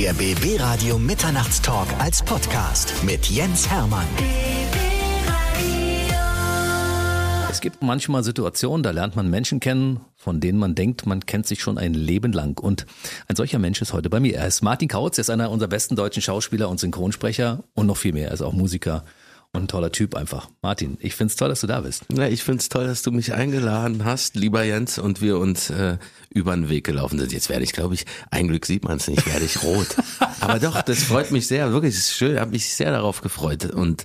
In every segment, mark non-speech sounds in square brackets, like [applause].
Der BB Radio Mitternachtstalk als Podcast mit Jens Hermann. Es gibt manchmal Situationen, da lernt man Menschen kennen, von denen man denkt, man kennt sich schon ein Leben lang. Und ein solcher Mensch ist heute bei mir. Er ist Martin Kautz, er ist einer unserer besten deutschen Schauspieler und Synchronsprecher und noch viel mehr. Er ist auch Musiker und ein toller Typ einfach. Martin, ich find's toll, dass du da bist. Ja, ich find's toll, dass du mich eingeladen hast, lieber Jens, und wir uns äh, über den Weg gelaufen sind. Jetzt werde ich, glaube ich, ein Glück sieht man es nicht, werde ich rot. [laughs] Aber doch, das freut mich sehr, wirklich, es ist schön, habe mich sehr darauf gefreut und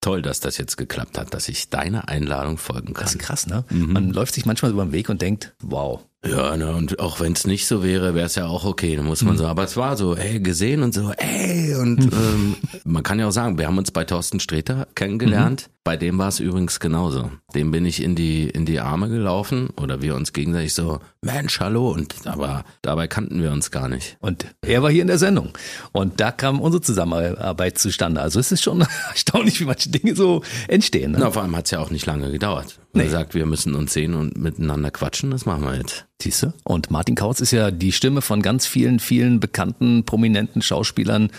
toll, dass das jetzt geklappt hat, dass ich deiner Einladung folgen kann. Das ist krass, ne? Mhm. Man läuft sich manchmal über den Weg und denkt, wow, ja, ne, und auch wenn es nicht so wäre, wäre es ja auch okay, muss man mhm. so. Aber es war so, ey, gesehen und so, ey, und ähm, man kann ja auch sagen, wir haben uns bei Thorsten Sträter kennengelernt. Mhm. Bei dem war es übrigens genauso. Dem bin ich in die in die Arme gelaufen oder wir uns gegenseitig so, Mensch, hallo, und aber dabei kannten wir uns gar nicht. Und er war hier in der Sendung und da kam unsere Zusammenarbeit zustande. Also es ist schon [laughs] erstaunlich, wie manche Dinge so entstehen. Ne? Na, vor allem hat es ja auch nicht lange gedauert. Nee. Er sagt, wir müssen uns sehen und miteinander quatschen, das machen wir jetzt. Siehste? Und Martin Kautz ist ja die Stimme von ganz vielen, vielen bekannten, prominenten Schauspielern.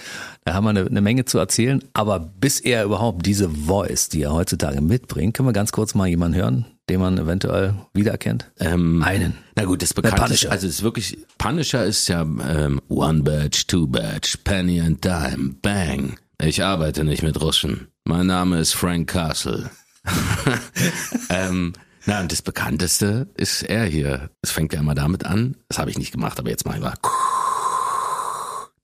Da haben wir eine, eine, Menge zu erzählen. Aber bis er überhaupt diese Voice, die er heutzutage mitbringt, können wir ganz kurz mal jemanden hören, den man eventuell wiedererkennt? Ähm, Einen. Na gut, das Bekannte also es ist wirklich, Punisher ist ja ähm, One Badge, Two Badge, Penny and Dime, Bang. Ich arbeite nicht mit Russen. Mein Name ist Frank Castle. [laughs] ähm, na, und das bekannteste ist er hier. Es fängt ja immer damit an. Das habe ich nicht gemacht, aber jetzt mache ich mal.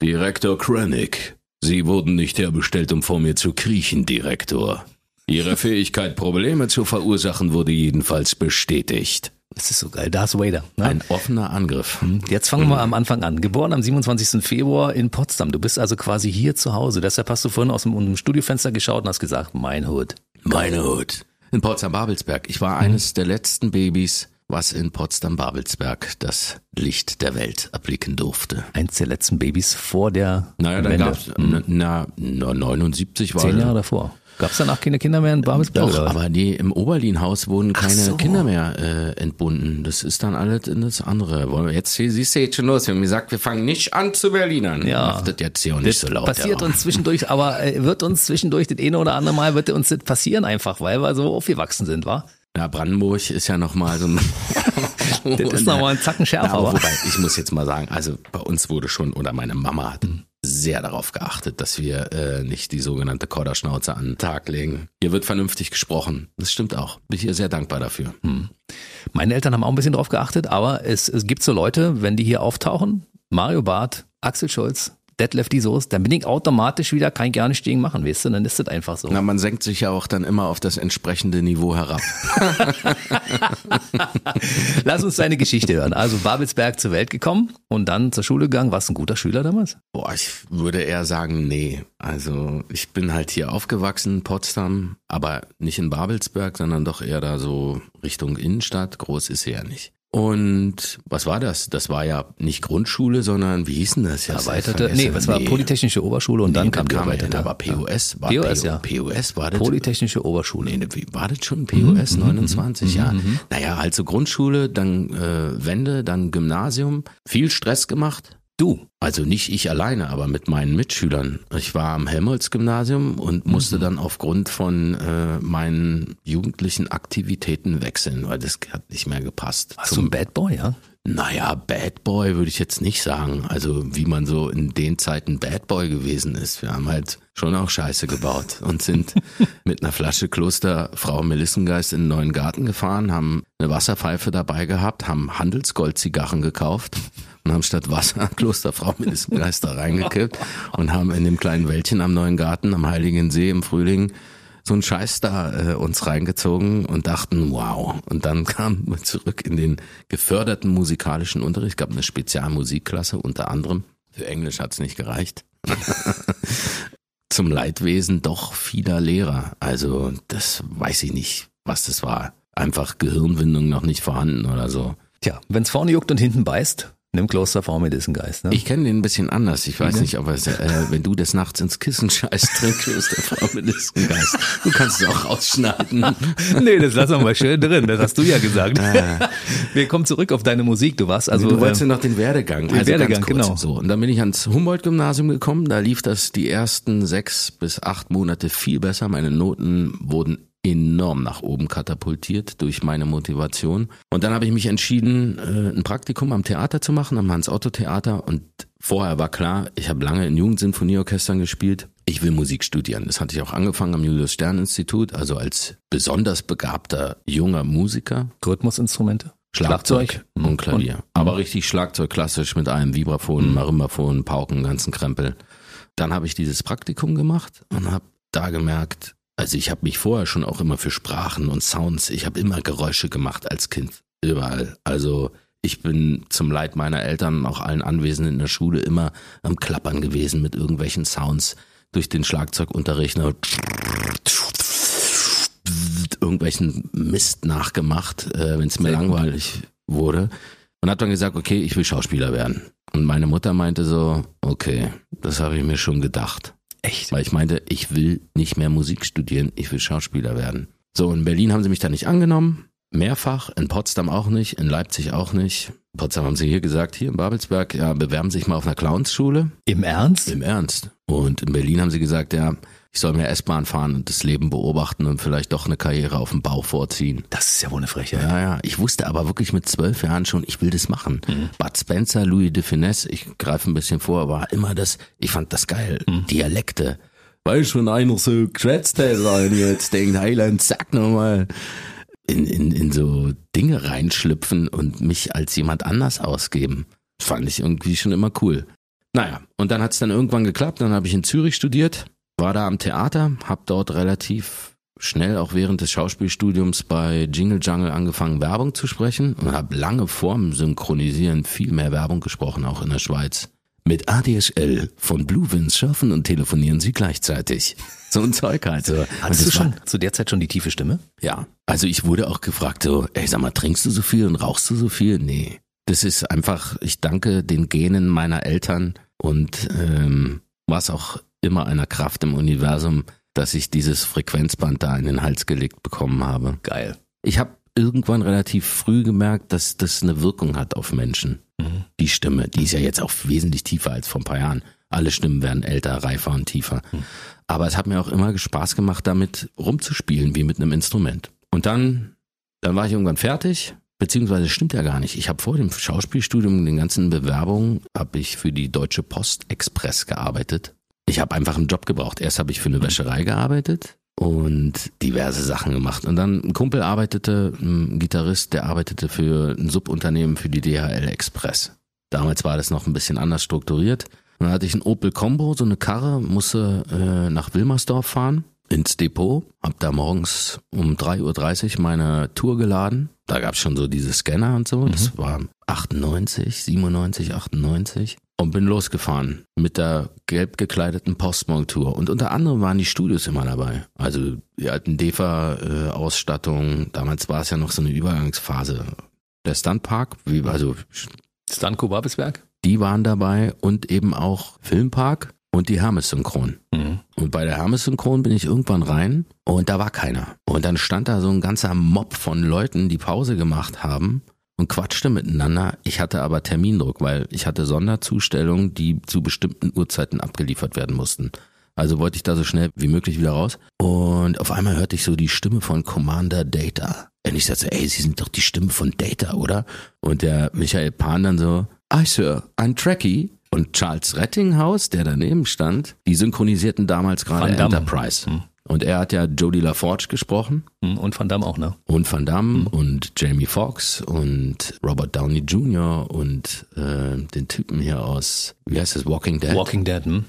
Direktor Krennic. Sie wurden nicht herbestellt, um vor mir zu kriechen, Direktor. Ihre [laughs] Fähigkeit, Probleme zu verursachen, wurde jedenfalls bestätigt. Das ist so geil. Darth Vader. Ne? Ein offener Angriff. Hm. Jetzt fangen wir am Anfang an. Geboren am 27. Februar in Potsdam. Du bist also quasi hier zu Hause. Deshalb hast du vorhin aus dem Studiofenster geschaut und hast gesagt, mein Hut. Meine Hut. In Potsdam-Babelsberg. Ich war mhm. eines der letzten Babys, was in Potsdam-Babelsberg das Licht der Welt erblicken durfte. Eins der letzten Babys vor der Naja, dann gab's, mhm. na, na, 79 war Zehn Jahre davor. Gab es danach keine Kinder mehr in Babelsberg? Doch, aber nee, im Oberlin-Haus wurden keine so. Kinder mehr äh, entbunden. Das ist dann alles in das andere. Jetzt siehst du jetzt schon los. Wir haben gesagt, wir fangen nicht an zu Berlinern. Ja. Macht das jetzt hier auch nicht das so laut. Passiert uns zwischendurch, aber äh, wird uns zwischendurch das eine oder andere Mal wird uns das passieren einfach, weil wir so aufgewachsen sind, wa? Ja, Brandenburg ist ja nochmal so ein. [laughs] das ist nochmal ein Zacken [laughs] schärfer. Ja, wobei, ich muss jetzt mal sagen, also bei uns wurde schon, oder meine Mama hat mhm sehr darauf geachtet, dass wir äh, nicht die sogenannte Korderschnauze an den Tag legen. Hier wird vernünftig gesprochen. Das stimmt auch. Bin ich ihr sehr dankbar dafür. Hm. Meine Eltern haben auch ein bisschen drauf geachtet, aber es, es gibt so Leute, wenn die hier auftauchen, Mario Barth, Axel Schulz, Detlef die Soße, dann bin ich automatisch wieder kein gerne stehen machen, weißt du, dann ist das einfach so. Na, man senkt sich ja auch dann immer auf das entsprechende Niveau herab. [laughs] Lass uns deine Geschichte hören. Also Babelsberg zur Welt gekommen und dann zur Schule gegangen. Warst du ein guter Schüler damals? Boah, ich würde eher sagen, nee. Also ich bin halt hier aufgewachsen, Potsdam, aber nicht in Babelsberg, sondern doch eher da so Richtung Innenstadt. Groß ist sie ja nicht. Und was war das? Das war ja nicht Grundschule, sondern wie hieß denn das? Ja, erweiterte, nee, was war Polytechnische Oberschule und dann nee, kam die erweiterte. Aber POS war POS, ja. POS war das. Polytechnische Oberschule. Nee, war das schon? POS mhm, 29, mhm, ja. Mhm. Naja, halt so Grundschule, dann äh, Wende, dann Gymnasium. Viel Stress gemacht, Du? Also nicht ich alleine, aber mit meinen Mitschülern. Ich war am Helmholtz-Gymnasium und musste mhm. dann aufgrund von äh, meinen jugendlichen Aktivitäten wechseln, weil das hat nicht mehr gepasst. Warst du ein Bad Boy, ja? Naja, Bad Boy würde ich jetzt nicht sagen. Also wie man so in den Zeiten Bad Boy gewesen ist. Wir haben halt schon auch Scheiße gebaut und sind [laughs] mit einer Flasche Kloster Frau Melissengeist in den neuen Garten gefahren, haben eine Wasserpfeife dabei gehabt, haben Handelsgold-Zigarren gekauft und haben statt Wasser [laughs] Klosterfrau Mindestgeister reingekippt und haben in dem kleinen Wäldchen am Neuen Garten am Heiligen See im Frühling so einen Scheiß da äh, uns reingezogen und dachten, wow. Und dann [laughs] kamen wir zurück in den geförderten musikalischen Unterricht. Es gab eine Spezialmusikklasse unter anderem. Für Englisch hat's nicht gereicht. [laughs] Zum Leidwesen doch vieler Lehrer. Also das weiß ich nicht, was das war. Einfach Gehirnwindung noch nicht vorhanden oder so. Tja, wenn's vorne juckt und hinten beißt, Nimm Kloster Frau Melissengeist, ne? Ich kenne den ein bisschen anders. Ich weiß nicht, aber äh, wenn du des Nachts ins Kissen scheißt, trink Kloster Frau Melissengeist. Du kannst es auch rausschneiden. [laughs] nee, das lassen wir mal schön drin. Das hast du ja gesagt. Ah. Wir kommen zurück auf deine Musik. Du warst also. du wolltest ja noch den Werdegang. den Werdegang, ganz kurz. genau. So, und dann bin ich ans Humboldt-Gymnasium gekommen. Da lief das die ersten sechs bis acht Monate viel besser. Meine Noten wurden enorm nach oben katapultiert durch meine Motivation. Und dann habe ich mich entschieden, äh, ein Praktikum am Theater zu machen, am Hans-Otto-Theater. Und vorher war klar, ich habe lange in Jugendsinfonieorchestern gespielt. Ich will Musik studieren. Das hatte ich auch angefangen am Julius-Stern-Institut, also als besonders begabter junger Musiker. Rhythmusinstrumente? Schlagzeug und Klavier. Aber richtig Schlagzeug klassisch mit einem Vibraphon, Marimbaphon, Pauken, ganzen Krempel. Dann habe ich dieses Praktikum gemacht und habe da gemerkt, also ich habe mich vorher schon auch immer für Sprachen und Sounds, ich habe immer Geräusche gemacht als Kind, überall. Also ich bin zum Leid meiner Eltern und auch allen Anwesenden in der Schule immer am Klappern gewesen mit irgendwelchen Sounds durch den Schlagzeugunterricht. ne? irgendwelchen Mist nachgemacht, äh, wenn es mir langweilig wurde. Und hat dann gesagt, okay, ich will Schauspieler werden. Und meine Mutter meinte so, okay, das habe ich mir schon gedacht. Echt? Weil ich meinte, ich will nicht mehr Musik studieren, ich will Schauspieler werden. So, in Berlin haben sie mich da nicht angenommen. Mehrfach, in Potsdam auch nicht, in Leipzig auch nicht. In Potsdam haben sie hier gesagt, hier in Babelsberg, ja, bewerben Sie sich mal auf einer Clownsschule. Im Ernst? Im Ernst. Und in Berlin haben sie gesagt, ja, ich soll mehr S-Bahn fahren und das Leben beobachten und vielleicht doch eine Karriere auf dem Bau vorziehen. Das ist ja wohl eine Frechheit. Ja, ja. Ich wusste aber wirklich mit zwölf Jahren schon, ich will das machen. Bud Spencer, Louis de Finesse, ich greife ein bisschen vor, war immer das, ich fand das geil. Dialekte. Weißt du, wenn einer so geschwätzt hat, und jetzt denkt, Heiland, sag nochmal. In, in, in so Dinge reinschlüpfen und mich als jemand anders ausgeben. Fand ich irgendwie schon immer cool. Naja, und dann hat's dann irgendwann geklappt, dann habe ich in Zürich studiert, war da am Theater, habe dort relativ schnell auch während des Schauspielstudiums bei Jingle Jungle angefangen, Werbung zu sprechen und habe lange vorm Synchronisieren viel mehr Werbung gesprochen, auch in der Schweiz. Mit ADSL von Blue Winds surfen und telefonieren sie gleichzeitig. [laughs] So ein Zeug halt. So. Hattest du schon zu der Zeit schon die tiefe Stimme? ja, also ich wurde auch gefragt so, ey, sag mal, trinkst du so viel und rauchst du so viel? Nee. Das ist einfach, ich danke den Genen meiner Eltern und ähm, was auch immer einer Kraft im Universum, dass ich dieses Frequenzband da in den Hals gelegt bekommen habe. Geil. Ich habe irgendwann relativ früh gemerkt, dass das eine Wirkung hat auf Menschen. Die Stimme, die ist ja jetzt auch wesentlich tiefer als vor ein paar Jahren. Alle Stimmen werden älter, reifer und tiefer. Aber es hat mir auch immer Spaß gemacht, damit rumzuspielen, wie mit einem Instrument. Und dann, dann war ich irgendwann fertig, beziehungsweise stimmt ja gar nicht. Ich habe vor dem Schauspielstudium, den ganzen Bewerbungen, habe ich für die Deutsche Post Express gearbeitet. Ich habe einfach einen Job gebraucht. Erst habe ich für eine Wäscherei gearbeitet und diverse Sachen gemacht. Und dann ein Kumpel arbeitete, ein Gitarrist, der arbeitete für ein Subunternehmen für die DHL Express. Damals war das noch ein bisschen anders strukturiert. Und dann hatte ich ein Opel Combo, so eine Karre, musste äh, nach Wilmersdorf fahren, ins Depot, hab da morgens um 3.30 Uhr meine Tour geladen. Da gab's schon so diese Scanner und so. Das war 98, 97, 98. Und bin losgefahren mit der gelb gekleideten Postmorgen-Tour. Und unter anderem waren die Studios immer dabei. Also die alten DEFA-Ausstattung. Damals war es ja noch so eine Übergangsphase. Der Stuntpark, wie, also Stanko Babelsberg? die waren dabei und eben auch Filmpark und die Hermes Synchron. Mhm. Und bei der Hermes Synchron bin ich irgendwann rein und da war keiner. Und dann stand da so ein ganzer Mob von Leuten, die Pause gemacht haben und quatschte miteinander. Ich hatte aber Termindruck, weil ich hatte Sonderzustellungen, die zu bestimmten Uhrzeiten abgeliefert werden mussten. Also wollte ich da so schnell wie möglich wieder raus. Und auf einmal hörte ich so die Stimme von Commander Data. Und ich sagte, ey, Sie sind doch die Stimme von Data, oder? Und der Michael Pan dann so, ah, Sir, ein Trekkie. Und Charles Rettinghaus, der daneben stand, die synchronisierten damals gerade Van Damme. Und er hat ja Jodie LaForge gesprochen Mhm. Und Van Damme auch, ne? und Van Damme und Jamie Foxx und Robert Downey Jr. und äh, den Typen hier aus, wie heißt das, Walking Dead. Walking Dead, hm?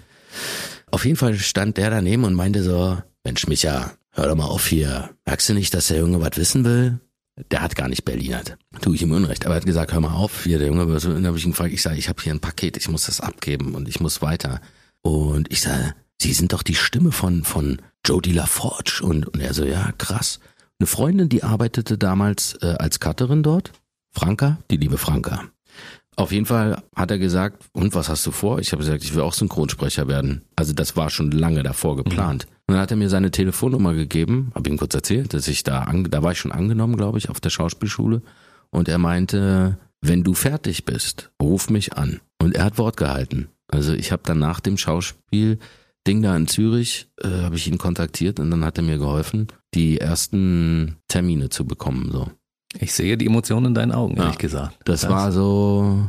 Auf jeden Fall stand der daneben und meinte so, Mensch Micha, hör doch mal auf hier. Merkst du nicht, dass der Junge was wissen will? Der hat gar nicht Berlinert. Tue ich ihm Unrecht. Aber er hat gesagt, hör mal auf, hier, der Junge, und dann habe ich ihn gefragt, ich sage, ich habe hier ein Paket, ich muss das abgeben und ich muss weiter. Und ich sage, Sie sind doch die Stimme von, von Jodie LaForge. Und, und er so, ja, krass. Eine Freundin, die arbeitete damals äh, als Cutterin dort. Franka, die liebe Franka. Auf jeden Fall hat er gesagt, und was hast du vor? Ich habe gesagt, ich will auch Synchronsprecher werden. Also das war schon lange davor geplant. Mhm. Und dann hat er mir seine Telefonnummer gegeben, habe ihm kurz erzählt, dass ich da, an, da war ich schon angenommen, glaube ich, auf der Schauspielschule. Und er meinte, wenn du fertig bist, ruf mich an. Und er hat Wort gehalten. Also ich habe dann nach dem Schauspiel Ding da in Zürich, äh, habe ich ihn kontaktiert und dann hat er mir geholfen, die ersten Termine zu bekommen. So. Ich sehe die Emotionen in deinen Augen, ehrlich ja, gesagt. Das, das war so.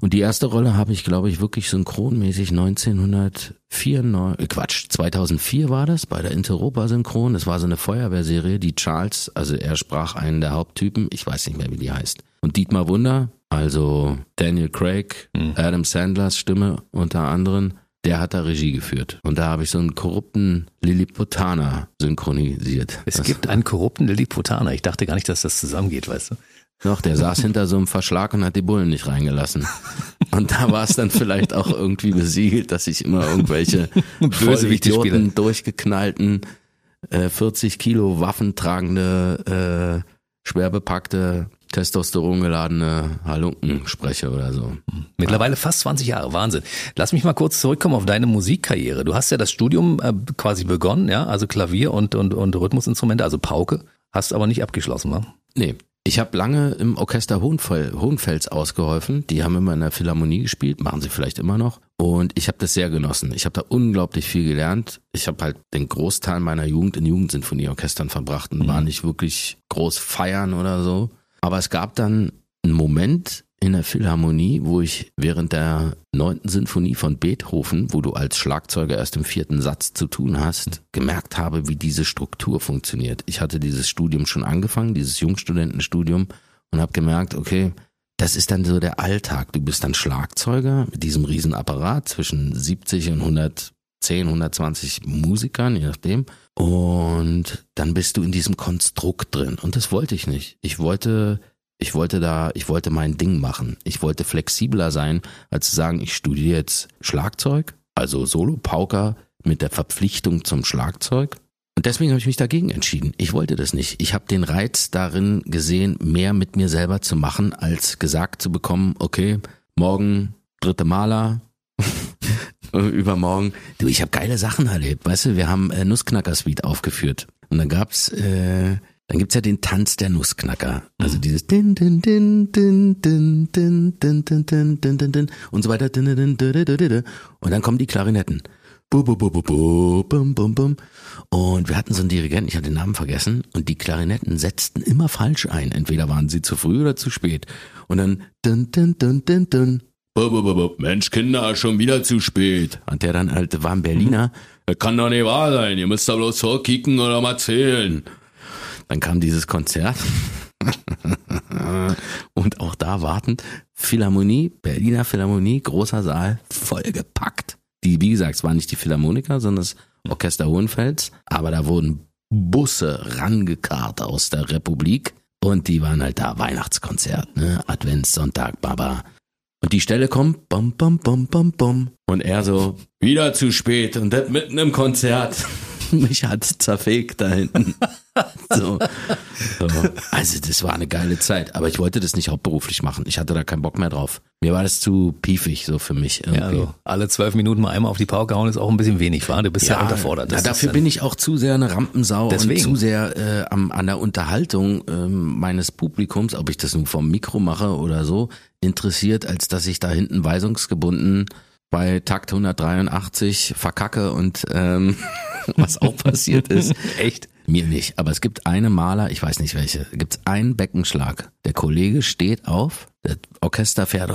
Und die erste Rolle habe ich, glaube ich, wirklich synchronmäßig 1994, äh, Quatsch, 2004 war das, bei der Interopa Synchron. Das war so eine Feuerwehrserie, die Charles, also er sprach einen der Haupttypen, ich weiß nicht mehr, wie die heißt. Und Dietmar Wunder, also Daniel Craig, mhm. Adam Sandlers Stimme unter anderem, der hat da Regie geführt. Und da habe ich so einen korrupten Lilliputaner synchronisiert. Es das gibt einen korrupten Lilliputaner. Ich dachte gar nicht, dass das zusammengeht, weißt du? Doch, der saß hinter so einem Verschlag und hat die Bullen nicht reingelassen. Und da war es dann vielleicht auch irgendwie besiegelt, dass ich immer irgendwelche [laughs] Idioten durchgeknallten, äh, 40 Kilo waffentragende, äh, schwer bepackte Testosteron geladene Halunken spreche oder so. Mittlerweile fast 20 Jahre, Wahnsinn. Lass mich mal kurz zurückkommen auf deine Musikkarriere. Du hast ja das Studium äh, quasi begonnen, ja, also Klavier und, und, und Rhythmusinstrumente, also Pauke, hast aber nicht abgeschlossen, wa? Nee. Ich habe lange im Orchester Hohenfeld, Hohenfels ausgeholfen. Die haben immer in der Philharmonie gespielt, machen sie vielleicht immer noch. Und ich habe das sehr genossen. Ich habe da unglaublich viel gelernt. Ich habe halt den Großteil meiner Jugend in Jugendsinfonieorchestern verbracht und mhm. war nicht wirklich groß feiern oder so. Aber es gab dann einen Moment in der Philharmonie, wo ich während der neunten Sinfonie von Beethoven, wo du als Schlagzeuger erst im vierten Satz zu tun hast, gemerkt habe, wie diese Struktur funktioniert. Ich hatte dieses Studium schon angefangen, dieses Jungstudentenstudium, und habe gemerkt, okay, das ist dann so der Alltag. Du bist dann Schlagzeuger mit diesem Riesenapparat zwischen 70 und 110, 120 Musikern, je nachdem. Und dann bist du in diesem Konstrukt drin. Und das wollte ich nicht. Ich wollte, ich wollte da, ich wollte mein Ding machen. Ich wollte flexibler sein, als zu sagen, ich studiere jetzt Schlagzeug, also Solo-Pauker mit der Verpflichtung zum Schlagzeug. Und deswegen habe ich mich dagegen entschieden. Ich wollte das nicht. Ich habe den Reiz darin gesehen, mehr mit mir selber zu machen, als gesagt zu bekommen, okay, morgen dritte Maler, [laughs] übermorgen. Du, ich habe geile Sachen erlebt. Weißt du, wir haben äh, Nussknacker Suite aufgeführt. Und dann gab's, äh, dann gibt's ja den Tanz der Nussknacker. Also dieses din din din din din din din din din din din din und so weiter. Din, din, din, din, din. Und dann kommen die Klarinetten. Bu, bu, bu, bu, bu, bum, bum, bum. Und wir hatten so einen Dirigenten, ich habe den Namen vergessen, und die Klarinetten setzten immer falsch ein. Entweder waren sie zu früh oder zu spät. Und dann dun, dun, dun, dun, dun, Mensch, Kinder, schon wieder zu spät. Und der dann halt war ein Berliner. Das kann doch nicht wahr sein. Ihr müsst da bloß zurückkicken oder mal zählen. Dann kam dieses Konzert. [laughs] und auch da warten. Philharmonie, Berliner Philharmonie, großer Saal, vollgepackt. Die, wie gesagt, es waren nicht die Philharmoniker, sondern das Orchester Hohenfels. Aber da wurden Busse rangekarrt aus der Republik. Und die waren halt da, Weihnachtskonzert, ne? Adventssonntag, Baba. Und die Stelle kommt, bam, bam, bam, bam, bam. Und er so, wieder zu spät und das mitten im Konzert. [laughs] Mich hat zerfegt da hinten. [laughs] So. so. Also das war eine geile Zeit, aber ich wollte das nicht hauptberuflich machen. Ich hatte da keinen Bock mehr drauf. Mir war das zu piefig so für mich. Irgendwie. Ja, also alle zwölf Minuten mal einmal auf die Pauke hauen ist auch ein bisschen wenig, war? Du bist ja, ja unterfordert. Na, dafür bin ich auch zu sehr eine Rampensau deswegen. und zu sehr äh, am, an der Unterhaltung äh, meines Publikums, ob ich das nun vom Mikro mache oder so, interessiert, als dass ich da hinten weisungsgebunden bei Takt 183 verkacke und ähm, [laughs] was auch passiert ist. [laughs] Echt? Mir nicht. Aber es gibt eine Maler, ich weiß nicht welche, gibt es einen Beckenschlag. Der Kollege steht auf, der Orchester fährt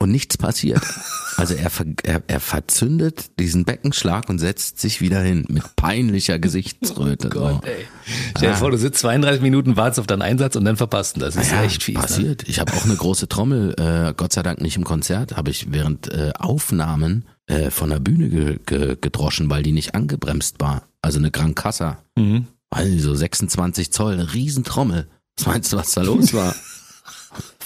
und nichts passiert. Also er, er, er verzündet diesen Beckenschlag und setzt sich wieder hin mit peinlicher Gesichtsröte. Oh Gott, ey. Stell dir ah. vor, du sitzt 32 Minuten, wartest auf deinen Einsatz und dann verpasst du das. ist ja, echt fies. Ne? Passiert. Ne? Ich habe auch eine große Trommel, äh, Gott sei Dank nicht im Konzert, habe ich während äh, Aufnahmen äh, von der Bühne ge ge gedroschen, weil die nicht angebremst war. Also eine Gran Cassa. Mhm. Also 26 Zoll, eine Riesentrommel. Was meinst du, was da los war? [laughs]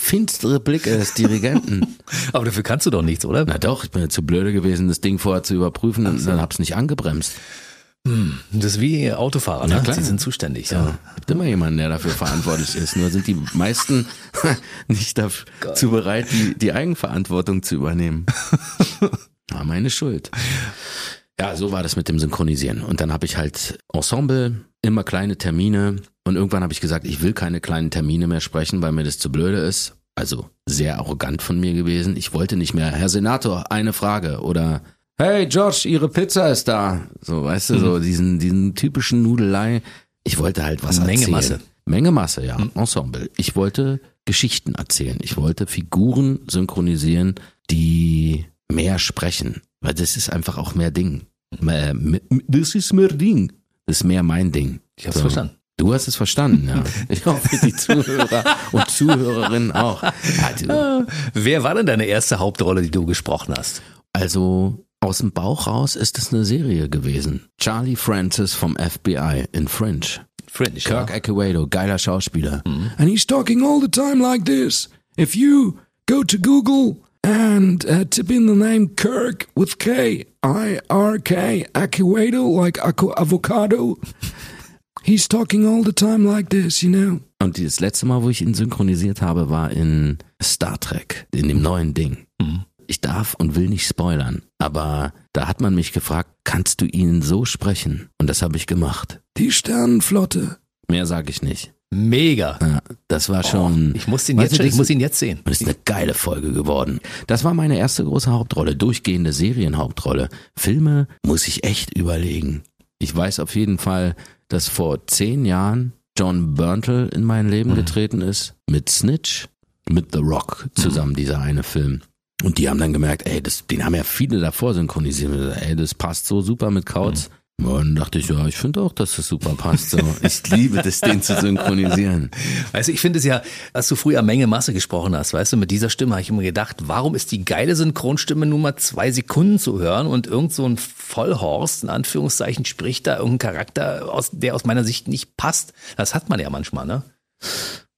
finstere Blicke des Dirigenten. [laughs] Aber dafür kannst du doch nichts, oder? Na doch, ich bin ja zu blöde gewesen, das Ding vorher zu überprüfen und dann hab's nicht angebremst. Das ist wie Autofahrer, ne? Sie sind zuständig. Ja. Ja. Gibt immer jemanden, der dafür verantwortlich ist. Nur sind die meisten [laughs] nicht dazu bereit, die, die Eigenverantwortung zu übernehmen. [laughs] War meine Schuld. Ja, so war das mit dem Synchronisieren. Und dann habe ich halt Ensemble, immer kleine Termine. Und irgendwann habe ich gesagt, ich will keine kleinen Termine mehr sprechen, weil mir das zu blöde ist. Also sehr arrogant von mir gewesen. Ich wollte nicht mehr, Herr Senator, eine Frage. Oder Hey Josh, Ihre Pizza ist da. So, weißt du, so diesen, diesen typischen Nudelei. Ich wollte halt was Menge erzählen. Masse. Menge Masse, ja. Ensemble. Ich wollte Geschichten erzählen. Ich wollte Figuren synchronisieren, die mehr sprechen. Weil das ist einfach auch mehr Ding. Mehr- m- Das ist mehr Ding. Das ist mehr mein Ding. Ich hab's verstanden. Du hast es verstanden, ja. [laughs] Ich hoffe, die Zuhörer und Zuhörerinnen auch. Ja, Wer war denn deine erste Hauptrolle, die du gesprochen hast? Also aus dem Bauch raus ist es eine Serie gewesen. Charlie Francis vom FBI in French. Fringe. Kirk ja. Acevedo, geiler Schauspieler. And he's talking all the time like this. If you go to Google and uh, type in the name Kirk with K, I-R-K, Acevedo, like aco- avocado, he's talking all the time like this, you know. Und das letzte Mal, wo ich ihn synchronisiert habe, war in Star Trek, in dem neuen Ding. Ich darf und will nicht spoilern, aber da hat man mich gefragt, kannst du ihn so sprechen? Und das habe ich gemacht. Die Sternenflotte. Mehr sage ich nicht. Mega. Ja, das war schon. Ich muss ihn jetzt, du, ich das muss ihn jetzt sehen. ist eine geile Folge geworden. Das war meine erste große Hauptrolle, durchgehende Serienhauptrolle. Filme muss ich echt überlegen. Ich weiß auf jeden Fall, dass vor zehn Jahren John Burntle in mein Leben getreten ist, mit Snitch, mit The Rock zusammen, dieser eine Film. Und die haben dann gemerkt, ey, das, den haben ja viele davor synchronisiert. Ey, das passt so super mit Kautz. Ja, Dann dachte ich, ja, ich finde auch, dass das super passt. So. Ich liebe das, den zu synchronisieren. Weißt du, ich finde es ja, als du früher Menge Masse gesprochen hast, weißt du, mit dieser Stimme habe ich immer gedacht, warum ist die geile Synchronstimme nur mal zwei Sekunden zu hören und irgend so ein Vollhorst, in Anführungszeichen, spricht da irgendein Charakter, aus, der aus meiner Sicht nicht passt. Das hat man ja manchmal, ne?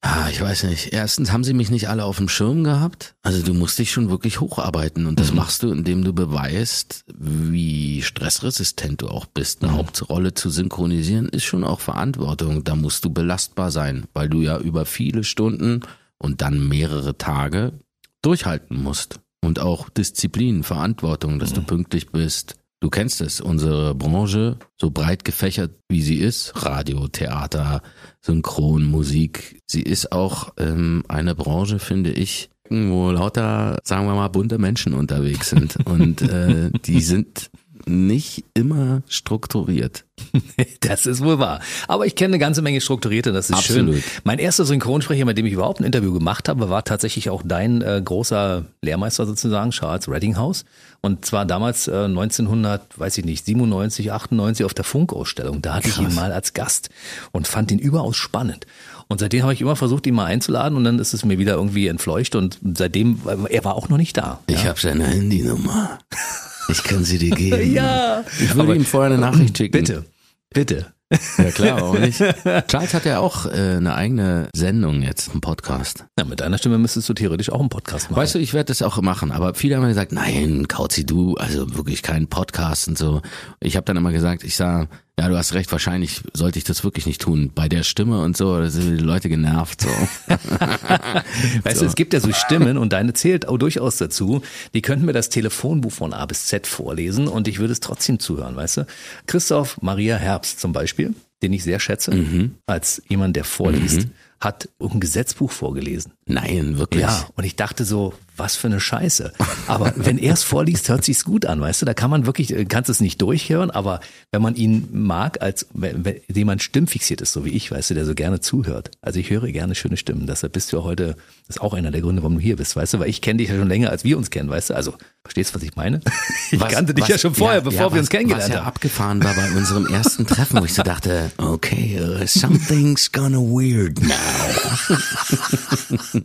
Ah, ich weiß nicht. Erstens haben sie mich nicht alle auf dem Schirm gehabt. Also du musst dich schon wirklich hocharbeiten und das machst du, indem du beweist, wie stressresistent du auch bist. Eine Hauptrolle zu synchronisieren ist schon auch Verantwortung. Da musst du belastbar sein, weil du ja über viele Stunden und dann mehrere Tage durchhalten musst. Und auch Disziplin, Verantwortung, dass du pünktlich bist. Du kennst es, unsere Branche, so breit gefächert wie sie ist, Radio, Theater, Synchron, Musik, sie ist auch ähm, eine Branche, finde ich, wo lauter, sagen wir mal, bunte Menschen unterwegs sind. Und äh, die sind nicht immer strukturiert. [laughs] Das ist wohl wahr. Aber ich kenne eine ganze Menge Strukturierte, das ist Absolut. schön. Mein erster Synchronsprecher, mit dem ich überhaupt ein Interview gemacht habe, war tatsächlich auch dein äh, großer Lehrmeister sozusagen, Charles Reddinghaus. Und zwar damals äh, 1900, weiß ich nicht, 97, 98 auf der Funkausstellung. Da hatte ich ihn mal als Gast und fand ihn überaus spannend. Und seitdem habe ich immer versucht, ihn mal einzuladen und dann ist es mir wieder irgendwie entfleucht und seitdem, er war auch noch nicht da. Ich habe seine Handynummer. [laughs] Ich kann sie dir geben. Ja, Ich würde ihm vorher eine Nachricht schicken. bitte, bitte. [laughs] Ja klar, auch nicht. Charles hat ja auch äh, eine eigene Sendung jetzt, einen Podcast. Ja, mit deiner Stimme müsstest du theoretisch auch einen Podcast machen. Weißt du, ich werde das auch machen, aber viele haben gesagt, nein, Kauzi, du, also wirklich kein Podcast und so. Ich habe dann immer gesagt, ich sag, ja, du hast recht, wahrscheinlich sollte ich das wirklich nicht tun. Bei der Stimme und so, da sind die Leute genervt so. [laughs] Weißt du, es gibt ja so Stimmen und deine zählt auch durchaus dazu. Die könnten mir das Telefonbuch von A bis Z vorlesen und ich würde es trotzdem zuhören, weißt du? Christoph Maria Herbst zum Beispiel, den ich sehr schätze, als jemand, der vorliest, hat ein Gesetzbuch vorgelesen. Nein, wirklich. Ja, und ich dachte so, was für eine Scheiße. Aber wenn er es vorliest, hört sich's gut an, weißt du? Da kann man wirklich, äh, kannst es nicht durchhören, aber wenn man ihn mag, als wenn, wenn jemand stimmfixiert ist, so wie ich, weißt du, der so gerne zuhört. Also ich höre gerne schöne Stimmen. Deshalb bist du ja heute, das ist auch einer der Gründe, warum du hier bist, weißt du? Weil ich kenne dich ja schon länger, als wir uns kennen, weißt du? Also, verstehst du, was ich meine? [laughs] Ich Was- kannte dich was- ja schon vorher, bevor wir was- uns kennengelernt Was ja haben. abgefahren war bei unserem [laughs] ersten Treffen, wo ich so dachte, okay, uh, something's gonna weird now. [laughs]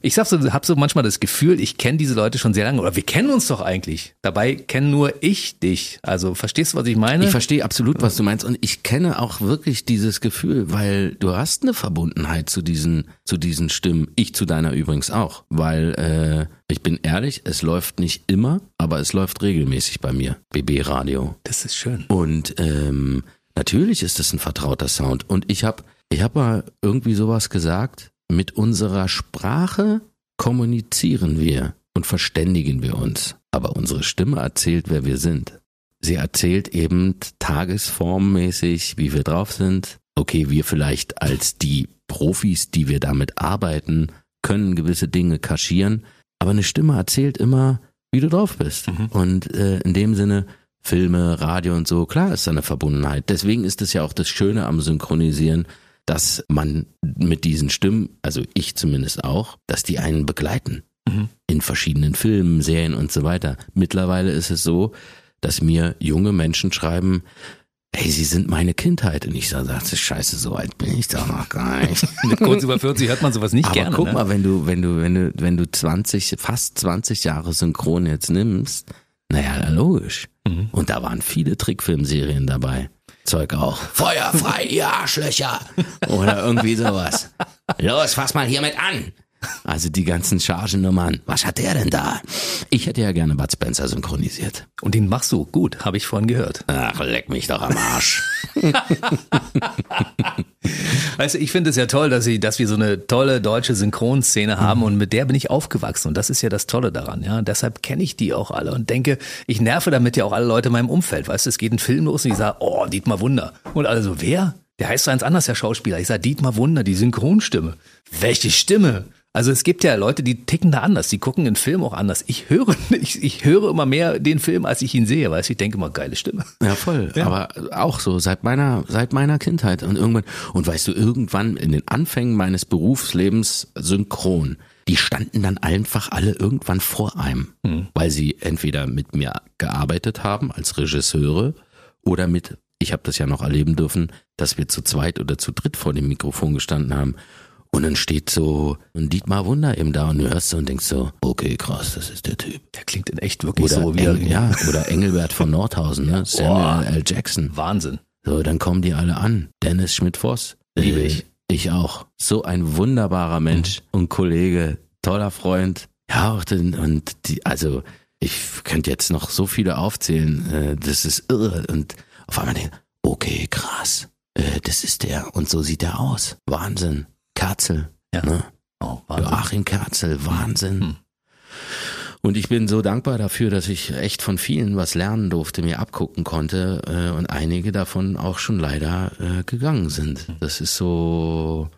Ich hab so, hab so manchmal das Gefühl, ich kenne diese Leute schon sehr lange oder wir kennen uns doch eigentlich. Dabei kenne nur ich dich. Also verstehst du, was ich meine? Ich verstehe absolut, was du meinst und ich kenne auch wirklich dieses Gefühl, weil du hast eine Verbundenheit zu diesen zu diesen Stimmen. Ich zu deiner übrigens auch, weil äh, ich bin ehrlich, es läuft nicht immer, aber es läuft regelmäßig bei mir. BB Radio. das ist schön. Und ähm, natürlich ist es ein vertrauter Sound. Und ich habe ich hab mal irgendwie sowas gesagt. Mit unserer Sprache kommunizieren wir und verständigen wir uns. Aber unsere Stimme erzählt, wer wir sind. Sie erzählt eben tagesformmäßig, wie wir drauf sind. Okay, wir vielleicht als die Profis, die wir damit arbeiten, können gewisse Dinge kaschieren. Aber eine Stimme erzählt immer, wie du drauf bist. Und äh, in dem Sinne, Filme, Radio und so, klar ist da eine Verbundenheit. Deswegen ist es ja auch das Schöne am Synchronisieren, dass man mit diesen Stimmen, also ich zumindest auch, dass die einen begleiten. In verschiedenen Filmen, Serien und so weiter. Mittlerweile ist es so, dass mir junge Menschen schreiben, hey, sie sind meine Kindheit. Und ich ist scheiße, so alt bin ich doch noch gar [laughs] nicht. Mit kurz über 40 hört man sowas nicht Aber gerne. guck ne? mal, wenn du, wenn du, wenn du, wenn du 20, fast 20 Jahre Synchron jetzt nimmst, naja, logisch. Mhm. Und da waren viele Trickfilmserien dabei. Zeug auch. Feuer frei, ihr Arschlöcher. Oder irgendwie sowas. Los, fass mal hiermit an. Also die ganzen Chargennummern. Was hat der denn da? Ich hätte ja gerne Bud Spencer synchronisiert. Und den machst du gut, habe ich vorhin gehört. Ach, leck mich doch am Arsch. [laughs] Weißt du, ich finde es ja toll, dass, ich, dass wir so eine tolle deutsche Synchronszene haben und mit der bin ich aufgewachsen und das ist ja das Tolle daran, ja. Deshalb kenne ich die auch alle und denke, ich nerve damit ja auch alle Leute in meinem Umfeld, weißt du, es geht ein Film los und ich sage, oh, Dietmar Wunder. Und alle so, wer? Der heißt ganz anders, der Schauspieler. Ich sage, Dietmar Wunder, die Synchronstimme. Welche Stimme? Also es gibt ja Leute, die ticken da anders, die gucken den Film auch anders. Ich höre, [laughs] ich, ich höre immer mehr den Film, als ich ihn sehe, weißt du, ich denke immer, geile Stimme. Ja, voll. Aber auch so, seit meiner, seit meiner Kindheit. Und irgendwann, und weißt du, irgendwann in den Anfängen meines Berufslebens synchron, die standen dann einfach alle irgendwann vor einem. Weil sie entweder mit mir gearbeitet haben als Regisseure oder mit, ich habe das ja noch erleben dürfen, dass wir zu zweit oder zu dritt vor dem Mikrofon gestanden haben. Und dann steht so ein Dietmar Wunder eben da und du hörst so und denkst so, okay, krass, das ist der Typ. Der klingt in echt wirklich Oder, so wie Eng, ja, oder Engelbert von Nordhausen, ne? [laughs] Samuel L. Jackson. Wahnsinn. So, dann kommen die alle an. Dennis Schmidt-Voss. Liebe Äh, ich. Ich auch. So ein wunderbarer Mensch und Kollege, toller Freund. Ja, auch den, und die, also, ich könnte jetzt noch so viele aufzählen. Äh, das ist irre. Und auf einmal denke ich, okay, krass. Äh, das ist der. Und so sieht er aus. Wahnsinn. Kerzel. Ja. Ne? Oh, Wahnsinn. Joachim Kerzel, Wahnsinn. Hm. Und ich bin so dankbar dafür, dass ich echt von vielen was lernen durfte, mir abgucken konnte äh, und einige davon auch schon leider äh, gegangen sind. Das ist so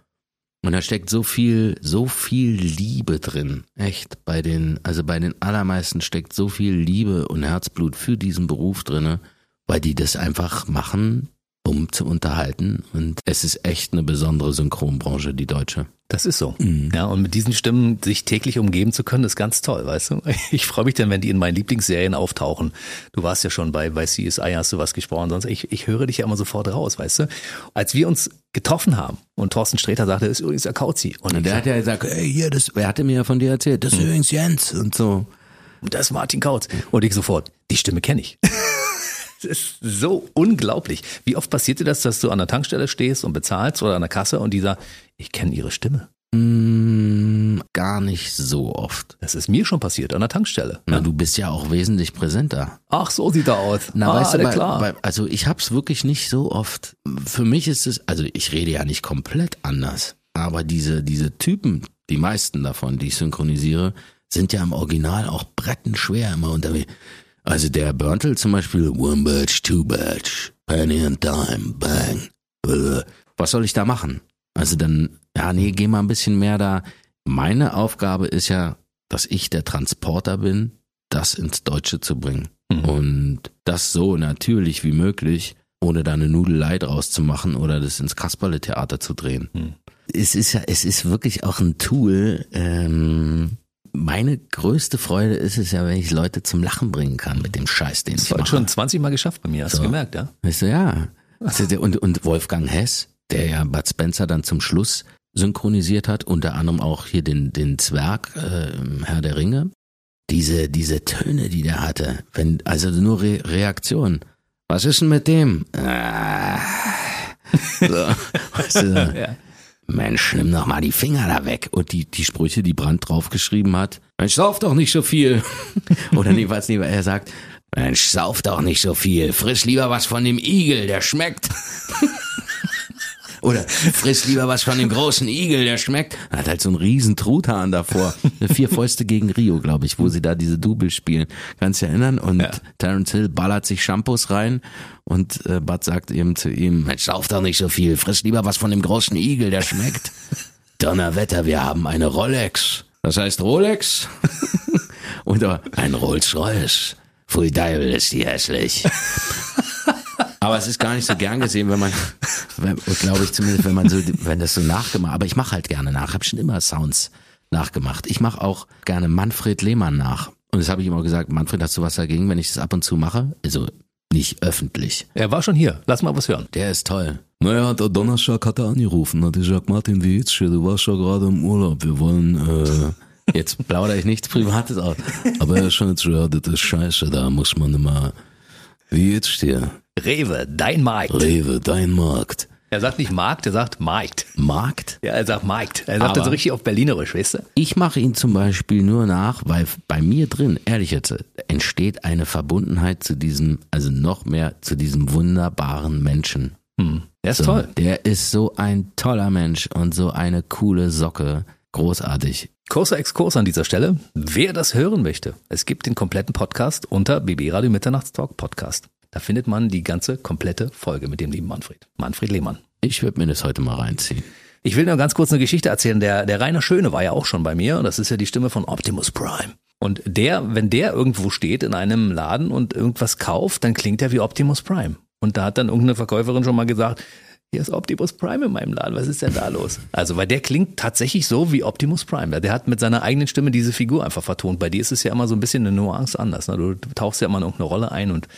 und da steckt so viel, so viel Liebe drin, echt. Bei den, also bei den allermeisten steckt so viel Liebe und Herzblut für diesen Beruf drinne, weil die das einfach machen, um zu unterhalten. Und es ist echt eine besondere Synchronbranche, die deutsche. Das ist so. Mhm. Ja, und mit diesen Stimmen sich täglich umgeben zu können, ist ganz toll, weißt du? [laughs] Ich freue mich dann, wenn die in meinen Lieblingsserien auftauchen. Du warst ja schon bei, bei CSI, hast du was gesprochen, sonst ich, ich höre dich ja immer sofort raus, weißt du? Als wir uns getroffen haben und Thorsten Sträter sagte, das ist übrigens der Kauzi. Und Und der hat ja gesagt, ey, hier, das, wer hatte mir ja von dir erzählt, das ist übrigens Jens und so. das ist Martin Kautz. Und ich sofort, die Stimme kenne ich. [laughs] Es ist so unglaublich. Wie oft passiert dir das, dass du an der Tankstelle stehst und bezahlst oder an der Kasse und die sagt, ich kenne ihre Stimme. Mm, gar nicht so oft. Das ist mir schon passiert an der Tankstelle. Na, du bist ja auch wesentlich präsenter. Ach, so sieht er aus. Na, ah, weißt du, bei, klar. Bei, also ich hab's wirklich nicht so oft. Für mich ist es, also ich rede ja nicht komplett anders, aber diese, diese Typen, die meisten davon, die ich synchronisiere, sind ja im Original auch brettenschwer immer unterwegs. Also der Burntle zum Beispiel, one batch, two batch, penny and dime, bang. Äh, Was soll ich da machen? Also dann, ja, nee, geh mal ein bisschen mehr da. Meine Aufgabe ist ja, dass ich der Transporter bin, das ins Deutsche zu bringen. Mhm. Und das so natürlich wie möglich, ohne da eine Nudelei draus zu machen oder das ins Kasperle-Theater zu drehen. Mhm. Es ist ja, es ist wirklich auch ein Tool. Ähm, meine größte Freude ist es ja, wenn ich Leute zum Lachen bringen kann mit dem Scheiß, den Das ich mache. schon 20 Mal geschafft bei mir, hast So. du gemerkt, ja? Weißt du, ja. Also Und, und Wolfgang Hess, der ja Bud Spencer dann zum Schluss synchronisiert hat, unter anderem auch hier den, den Zwerg, äh, Herr der Ringe. Diese, diese Töne, die der hatte, wenn, also nur Re Reaktion. Was ist denn mit dem? Ah. So, [laughs] weißt du, Ja. Mensch, nimm doch mal die Finger da weg. Und die, die Sprüche, die Brandt draufgeschrieben hat. Mensch, sauf doch nicht so viel. [laughs] Oder nee, was lieber, er sagt, Mensch, sauf doch nicht so viel. Friss lieber was von dem Igel, der schmeckt. [laughs] Oder friss lieber was von dem großen Igel, der schmeckt. Er hat halt so einen riesen Truthahn davor. Vier Fäuste gegen Rio, glaube ich, wo sie da diese Double spielen. Kannst du dich erinnern? Und Ja. Terence Hill ballert sich Shampoos rein und äh, Bud sagt eben zu ihm, Mensch, sauf doch nicht so viel, friss lieber was von dem großen Igel, der schmeckt. [laughs] Donnerwetter, wir haben eine Rolex. Das heißt Rolex? [laughs] Oder ein Rolls Royce. Pfui Deibel ist die hässlich. [laughs] Aber es ist gar nicht so gern gesehen, wenn man, glaube ich zumindest, wenn man so, wenn das so nachgemacht. Aber ich mache halt gerne nach. Habe schon immer Sounds nachgemacht. Ich mache auch gerne Manfred Lehmann nach. Und das habe ich immer gesagt. Manfred, hast du was dagegen, wenn ich das ab und zu mache? Also nicht öffentlich. Er war schon hier. Lass mal was hören. Der ist toll. Naja, der Donnerstag hat er angerufen, hat gesagt, Martin, wie geht's dir? Du warst ja gerade im Urlaub. Wir wollen, äh, jetzt plaudere ich nichts Privates aus. Aber er ist schon jetzt, ja, das ist scheiße, da muss man immer, wie geht's dir? Rewe, dein Markt. Rewe, dein Markt. Er sagt nicht Markt, er sagt Markt. Markt? Ja, er sagt Markt. Er sagt Aber- das richtig auf Berlinerisch, weißt du? Ich mache ihn zum Beispiel nur nach, weil bei mir drin, ehrlich jetzt, entsteht eine Verbundenheit zu diesem, also noch mehr zu diesem wunderbaren Menschen. Hm. Der ist So, toll. Der ist so ein toller Mensch und so eine coole Socke. Großartig. Kurzer Exkurs an dieser Stelle. Wer das hören möchte, es gibt den kompletten Podcast unter BB Radio Mitternachtstalk Podcast. Da findet man die ganze komplette Folge mit dem lieben Manfred. Manfred Lehmann. Ich würde mir das heute mal reinziehen. Ich will nur ganz kurz eine Geschichte erzählen. Der, der Rainer Schöne war ja auch schon bei mir. Das ist ja die Stimme von Optimus Prime. Und der, wenn der irgendwo steht in einem Laden und irgendwas kauft, dann klingt er wie Optimus Prime. Und da hat dann irgendeine Verkäuferin schon mal gesagt, hier ist Optimus Prime in meinem Laden, was ist denn da los? Also, weil der klingt tatsächlich so wie Optimus Prime. Der hat mit seiner eigenen Stimme diese Figur einfach vertont. Bei dir ist es ja immer so ein bisschen eine Nuance anders. Ne? Du tauchst ja immer in irgendeine Rolle ein und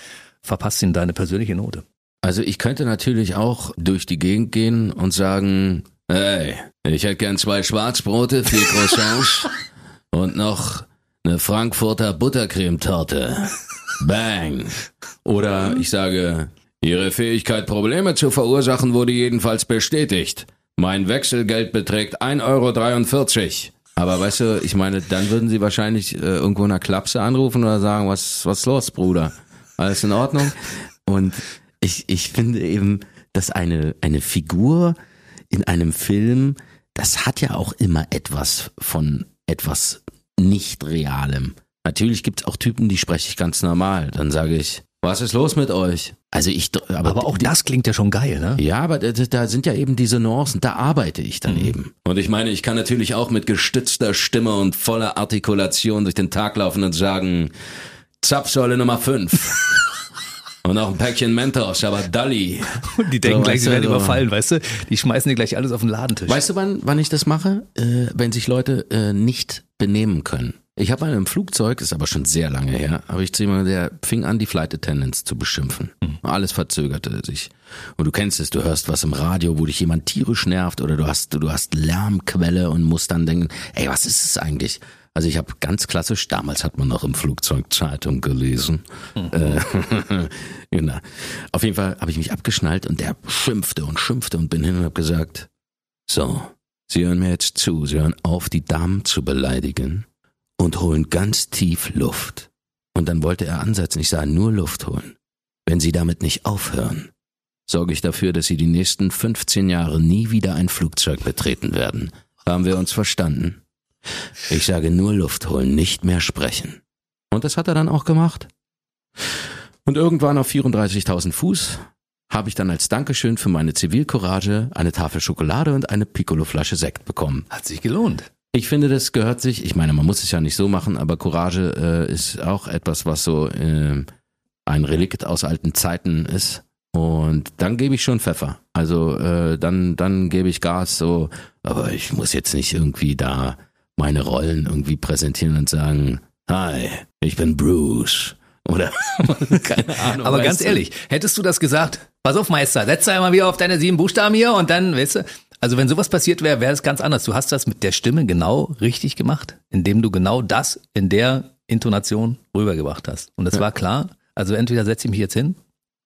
verpasst ihm deine persönliche Note. Also ich könnte natürlich auch durch die Gegend gehen und sagen, hey, ich hätte gern zwei Schwarzbrote, vier Croissants [laughs] und noch eine Frankfurter Buttercremetorte. Bang. Oder ich sage, Ihre Fähigkeit, Probleme zu verursachen, wurde jedenfalls bestätigt. Mein Wechselgeld beträgt 1,43 Euro. Aber weißt du, ich meine, dann würden sie wahrscheinlich äh, irgendwo in der Klapse anrufen oder sagen, was, was ist los, Bruder? Alles in Ordnung? Und ich, ich finde eben, dass eine, eine Figur in einem Film, das hat ja auch immer etwas von etwas nicht Realem. Natürlich gibt's auch Typen, die spreche ich ganz normal. Dann sage ich, was ist los mit euch? Also ich, aber, Aber auch das klingt ja schon geil, ne? ja, aber da, da sind ja eben diese Nuancen, da arbeite ich dann eben. Und ich meine, ich kann natürlich auch mit gestützter Stimme und voller Artikulation durch den Tag laufen und sagen, Zapfsäule Nummer 5. [laughs] und auch ein Päckchen Mentos, aber Dalli. Die denken So, gleich, weißt sie werden so. überfallen, weißt du? Die schmeißen dir gleich alles auf den Ladentisch. Weißt du, wann, wann ich das mache? Äh, wenn sich Leute äh, nicht benehmen können. Ich habe mal im Flugzeug, ist aber schon sehr lange her, habe ich zu jemandem, der fing an, die Flight Attendants zu beschimpfen. Alles verzögerte sich. Und du kennst es, du hörst was im Radio, wo dich jemand tierisch nervt oder du hast, du hast Lärmquelle und musst dann denken, ey, was ist es eigentlich? Also ich habe ganz klassisch, damals hat man noch im Flugzeug Zeitung gelesen. Äh, [laughs] genau. Auf jeden Fall habe ich mich abgeschnallt und der schimpfte und schimpfte und bin hin und habe gesagt, so, Sie hören mir jetzt zu, Sie hören auf, die Damen zu beleidigen und holen ganz tief Luft. Und dann wollte er ansetzen, ich sah nur Luft holen. Wenn Sie damit nicht aufhören, sorge ich dafür, dass Sie die nächsten 15 Jahre nie wieder ein Flugzeug betreten werden. Haben wir uns verstanden? Ich sage nur Luft holen, nicht mehr sprechen. Und das hat er dann auch gemacht. Und irgendwann auf 34.000 Fuß habe ich dann als Dankeschön für meine Zivilcourage eine Tafel Schokolade und eine Piccolo-Flasche Sekt bekommen. Hat sich gelohnt. Ich finde, das gehört sich, ich meine, man muss es ja nicht so machen, aber Courage äh, ist auch etwas, was so äh, ein Relikt aus alten Zeiten ist. Und dann gebe ich schon Pfeffer. Also äh, dann, dann gebe ich Gas so, aber ich muss jetzt nicht irgendwie da meine Rollen irgendwie präsentieren und sagen, hi, ich bin Bruce. Oder [laughs] keine [laughs] Ahnung. Aber ganz du? ehrlich, hättest du das gesagt, pass auf Meister, setz da mal wieder auf deine sieben Buchstaben hier und dann, weißt du, Also wenn sowas passiert wäre, wäre es ganz anders. Du hast das mit der Stimme genau richtig gemacht, indem du genau das in der Intonation rübergebracht hast. Und es Ja. war klar, also entweder setze ich mich jetzt hin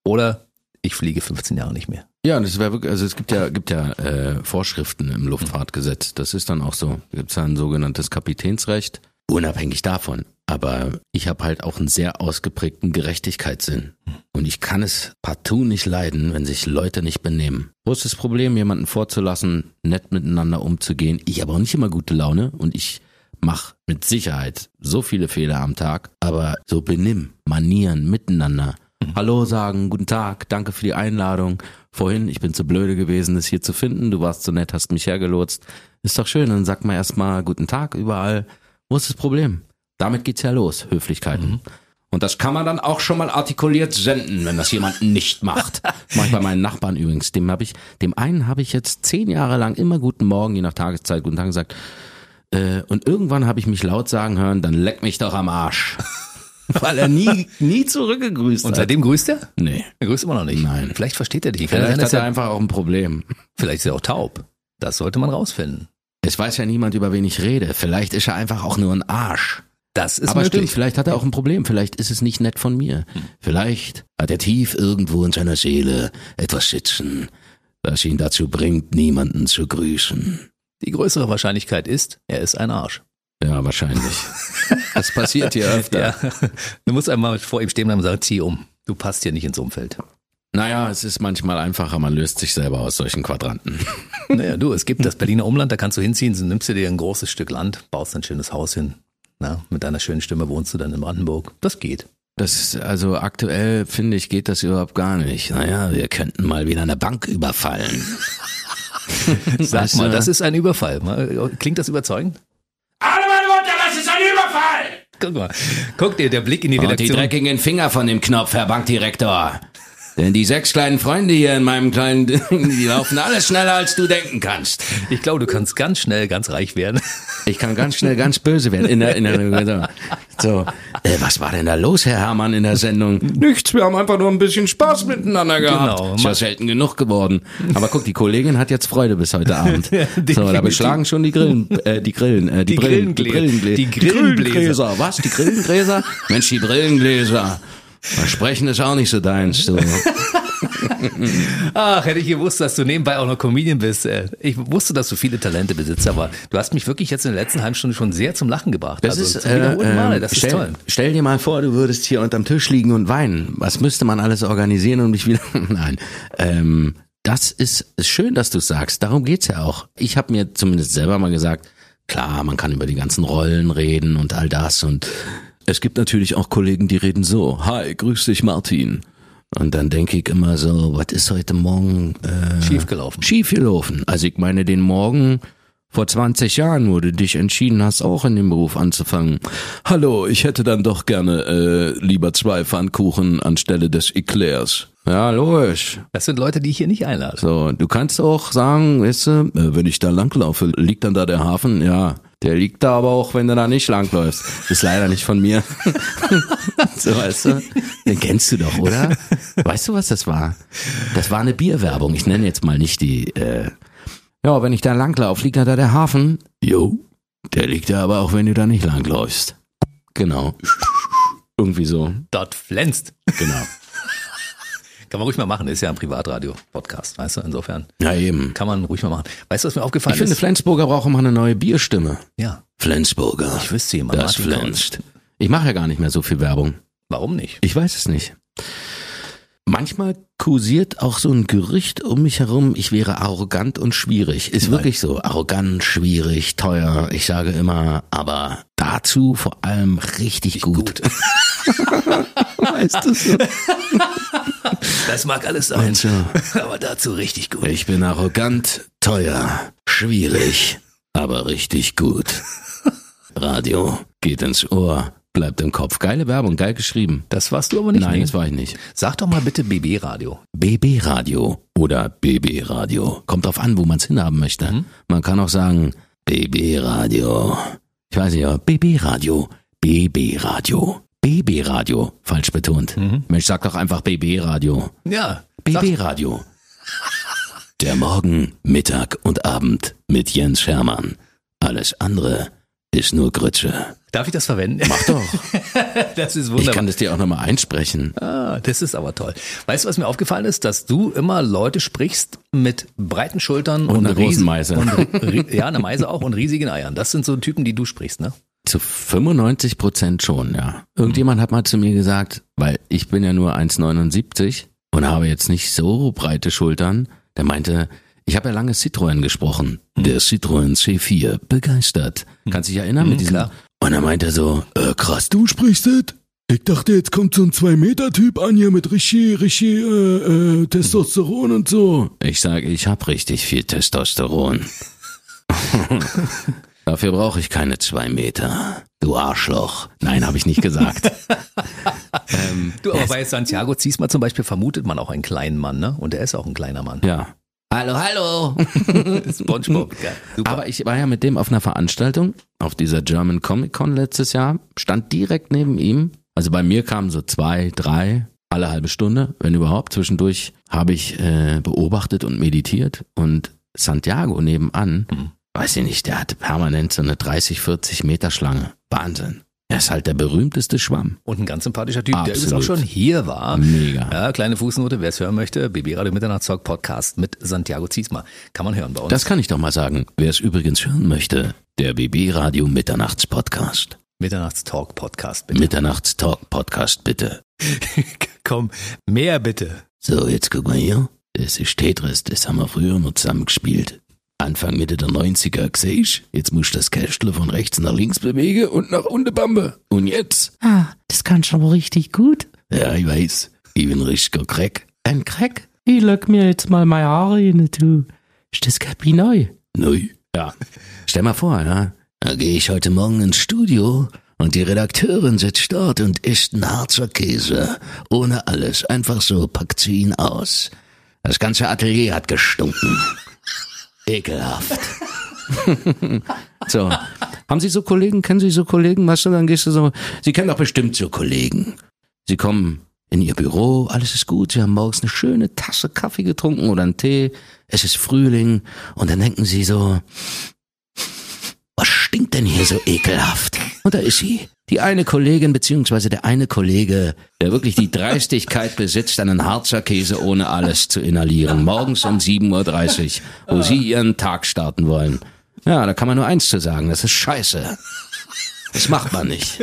oder ich fliege 15 Jahre nicht mehr. Ja, und es wäre wirklich, also es gibt ja, gibt ja äh, Vorschriften im Luftfahrtgesetz. Das ist dann auch so. Da gibt's ja ein sogenanntes Kapitänsrecht, unabhängig davon. Aber ich habe halt auch einen sehr ausgeprägten Gerechtigkeitssinn. Und ich kann es partout nicht leiden, wenn sich Leute nicht benehmen. Das Problem, jemanden vorzulassen, nett miteinander umzugehen? Ich habe auch nicht immer gute Laune und ich mache mit Sicherheit so viele Fehler am Tag. Aber so benimm, Manieren, miteinander. Hallo sagen, guten Tag, danke für die Einladung. Vorhin, ich bin zu blöde gewesen, es hier zu finden. Du warst so nett, hast mich hergelotst. Ist doch schön, dann sag mal erstmal guten Tag überall. Wo ist das Problem? Damit geht's ja los, Höflichkeiten. Und das kann man dann auch schon mal artikuliert senden, wenn das jemand nicht macht. [laughs] Mach ich bei meinen Nachbarn übrigens. Dem habe ich, dem einen habe ich jetzt zehn Jahre lang immer guten Morgen, je nach Tageszeit, guten Tag gesagt. Äh, und irgendwann habe ich mich laut sagen hören, dann leck mich doch am Arsch. [laughs] Weil er nie, nie zurückgegrüßt Und hat. seitdem grüßt er? Nee. Er grüßt immer noch nicht. Nein. Vielleicht versteht er dich. Vielleicht sein, hat er einfach auch ein Problem. vielleicht ist er auch taub. Das sollte man rausfinden. Es weiß ja niemand, über wen ich rede. Vielleicht ist er einfach auch nur ein Arsch. Das ist Aber stimmt, möglich. vielleicht hat er auch ein Problem. Vielleicht ist es nicht nett von mir. Vielleicht hat er tief irgendwo in seiner Seele etwas sitzen, das ihn dazu bringt, niemanden zu grüßen. Die größere Wahrscheinlichkeit ist, er ist ein Arsch. Ja, wahrscheinlich. Das passiert hier öfter. Ja. Du musst einmal vor ihm stehen bleiben und sagen, zieh um. Du passt hier nicht ins Umfeld. Naja, es ist manchmal einfacher, man löst sich selber aus solchen Quadranten. [laughs] Naja, du, es gibt das Berliner Umland, da kannst du hinziehen, so nimmst du dir ein großes Stück Land, baust ein schönes Haus hin. Na, mit deiner schönen Stimme wohnst du dann in Brandenburg. Das geht. Das ist, also aktuell finde ich, geht das überhaupt gar nicht. Naja, wir könnten mal wieder eine Bank überfallen. [laughs] Sag mal, das ist ein Überfall. Klingt das überzeugend? Alle meine Mutter, das ist ein Überfall! Guck mal, guck dir der Blick in die Und die Redaktion. dreckigen Finger von dem Knopf, Herr Bankdirektor. Denn die sechs kleinen Freunde hier in meinem kleinen [laughs] Ding, die laufen alles schneller, als du denken kannst. Ich glaube, du kannst ganz schnell ganz reich werden. Ich kann ganz schnell ganz böse werden. In der, in der, [laughs] so, äh, was war denn da los, Herr Hermann, in der Sendung? Nichts, wir haben einfach nur ein bisschen Spaß miteinander gehabt. Genau. Ist ja selten genug geworden. Aber guck, die Kollegin hat jetzt Freude bis heute Abend. [laughs] so, da beschlagen schon die Grillen, äh, die Grillen, äh, die, Die Brillen, Grillengläser. die Die Grillengläser. Grillengläser. Was? Die Grillengläser? Mensch, die Brillengläser. Versprechen ist auch nicht so deins, du. Ach, hätte ich gewusst, dass du nebenbei auch noch Comedian bist. äh. Ich wusste, dass du viele Talente besitzt, aber du hast mich wirklich jetzt in der letzten halben Stunde schon sehr zum Lachen gebracht. Das also ist, äh, Male. äh, Das stell, ist toll. Stell dir mal vor, du würdest hier unterm Tisch liegen und weinen. Was müsste man alles organisieren, um dich wieder... [laughs] Nein. Ähm, das ist, ist schön, dass du sagst. Darum geht's ja auch. Ich habe mir zumindest selber mal gesagt, klar, man kann über die ganzen Rollen reden und all das. Und es gibt natürlich auch Kollegen, die reden so. Hi, grüß dich, Martin. Und dann denke ich immer so, was ist heute Morgen äh, Schiefgelaufen. schief gelaufen. Also ich meine den Morgen vor 20 Jahren, wo du dich entschieden hast, auch in dem Beruf anzufangen. Hallo, ich hätte dann doch gerne äh, lieber zwei Pfannkuchen anstelle des Eclairs. Ja, logisch. Das sind Leute, die ich hier nicht einlade. So, du kannst auch sagen, weißt du, äh, wenn ich da langlaufe, liegt dann da der Hafen? Ja, der liegt da aber auch, wenn du da nicht langläufst. Ist leider nicht von mir. [laughs] so, weißt du, den kennst du doch, oder? Weißt du, was das war? Das war eine Bierwerbung. Ich nenne jetzt mal nicht die, äh, ja, wenn ich da langlaufe, liegt da der Hafen? Jo, der liegt da aber auch, wenn du da nicht langläufst. Genau. Irgendwie so. Dort flänzt. Genau. Kann man ruhig mal machen. Ist ja ein Privatradio-Podcast, weißt du? Insofern Ja, eben. kann man ruhig mal machen. Weißt du, was mir aufgefallen Ich finde, ist? Flensburger brauchen mal eine neue Bierstimme. ja, Flensburger. ich wüsste jemand. Das Martin flänzt. Ich mache ja gar nicht mehr so viel Werbung. Warum nicht? Ich weiß es nicht. Manchmal kursiert auch so ein Gerücht um mich herum, ich wäre arrogant und schwierig. Ist wirklich so. Arrogant, schwierig, teuer. Ich sage immer, aber dazu vor allem richtig gut. [laughs] [laughs] weißt du so? Das mag alles sein. Du? Aber dazu richtig gut. Ich bin arrogant, teuer, schwierig, aber richtig gut. Radio geht ins Ohr, bleibt im Kopf. Geile Werbung, geil geschrieben. Das warst du aber nicht. Nein, nee. das war ich nicht. Sag doch mal bitte BB-Radio. BB Radio oder BB Radio. Kommt drauf an, wo man es hinhaben möchte. Man kann auch sagen BB Radio. Ich weiß nicht, aber BB Radio. BB Radio. BB Radio. Falsch betont. Mensch, sag doch einfach BB Radio. Ja. Sag, BB Radio. Der Morgen, Mittag und Abend mit Jens Schermann. Alles andere ist nur Grütze. Darf ich das verwenden? Mach doch. [laughs] Das ist Ich wunderbar. kann das dir auch nochmal einsprechen. Ah, das ist aber toll. Weißt du, was mir aufgefallen ist? Dass du immer Leute sprichst mit breiten Schultern Und und, einer großen Meise. Und, ja, eine Meise auch und riesigen Eiern. Das sind so Typen, die du sprichst, ne? Zu 95 Prozent schon, ja. Irgendjemand hat mal zu mir gesagt, weil ich bin ja nur 1,79 und habe jetzt nicht so breite Schultern. Der meinte, ich habe ja lange Citroën gesprochen. Der Citroën C4, begeistert. Kannst dich erinnern mit Mhm, diesem? klar. Und er meinte so, äh, krass, du sprichst das? Ich dachte, jetzt kommt so ein Zwei-Meter-Typ an hier mit richtig, richtig äh, äh, Testosteron und so. Ich sage, ich habe richtig viel Testosteron. [laughs] Dafür brauche ich keine zwei Meter. Du Arschloch. Nein, habe ich nicht gesagt. [laughs] ähm, Du, aber bei Santiago Ziesmer zum Beispiel vermutet man auch einen kleinen Mann, ne? Und er ist auch ein kleiner Mann. ja. Hallo, hallo. [laughs] SpongeBob, geil. Super. Aber ich war ja mit dem auf einer Veranstaltung, auf dieser German Comic Con letztes Jahr, stand direkt neben ihm. Also bei mir kamen so zwei, drei, alle halbe Stunde, wenn überhaupt. Zwischendurch habe ich äh, beobachtet und meditiert und Santiago nebenan, Mhm. Weiß ich nicht, der hatte permanent so eine 30, 40 Meter Schlange. Wahnsinn. Er ist halt der berühmteste Schwamm. Und ein ganz sympathischer Typ, der übrigens auch Absolut. schon hier war. Mega. Ja, kleine Fußnote, wer es hören möchte, BB Radio Mitternachtstalk Podcast mit Santiago Ziesmer. Kann man hören bei uns. Das kann ich doch mal sagen. Wer es übrigens hören möchte, der BB Radio Mitternachts Podcast. Mitternachtstalk Podcast, bitte. Mitternachts Talk Podcast bitte. [laughs] Komm, mehr bitte. So, jetzt guck mal hier. Das ist Tetris, das haben wir früher noch zusammen gespielt. Anfang Mitte der 90er, siehst Jetzt musst du das Kästle von rechts nach links bewegen und nach unten bambe. Und jetzt? Ah, das kannst du aber richtig gut. Ja, ich weiß. Ich bin richtiger Crack. Ein Crack? Ich lock mir jetzt mal meine Haare hin, du. Ist das Kapi neu? Neu. Ja. [laughs] Stell mal vor, ja. Da gehe ich heute Morgen ins Studio und die Redakteurin sitzt dort und isst einen Harzer Käse. Ohne alles. Einfach so, packt sie ihn aus. Das ganze Atelier hat gestunken. [laughs] Ekelhaft. [laughs] so. Haben Sie so Kollegen? Kennen Sie so Kollegen? Weißt du, dann gehst du so. Sie kennen doch bestimmt so Kollegen. Sie kommen in Ihr Büro, alles ist gut. Sie haben morgens eine schöne Tasse Kaffee getrunken oder einen Tee. Es ist Frühling. Und dann denken Sie so, was stinkt denn hier so ekelhaft? Und da ist sie. Die eine Kollegin beziehungsweise der eine Kollege, der wirklich die Dreistigkeit [laughs] besitzt, einen Harzer Käse ohne alles zu inhalieren. Morgens um 7.30 Uhr, wo sie ihren Tag starten wollen. Ja, da kann man nur eins zu sagen, das ist scheiße. Das macht man nicht.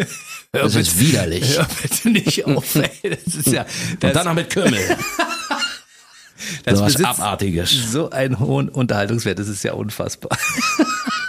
Das ist widerlich. Hör bitte nicht auf, ey. Das ist ja, das, Und dann noch mit Kümmel. das So was Abartiges. so einen hohen Unterhaltungswert, das ist ja unfassbar. [laughs]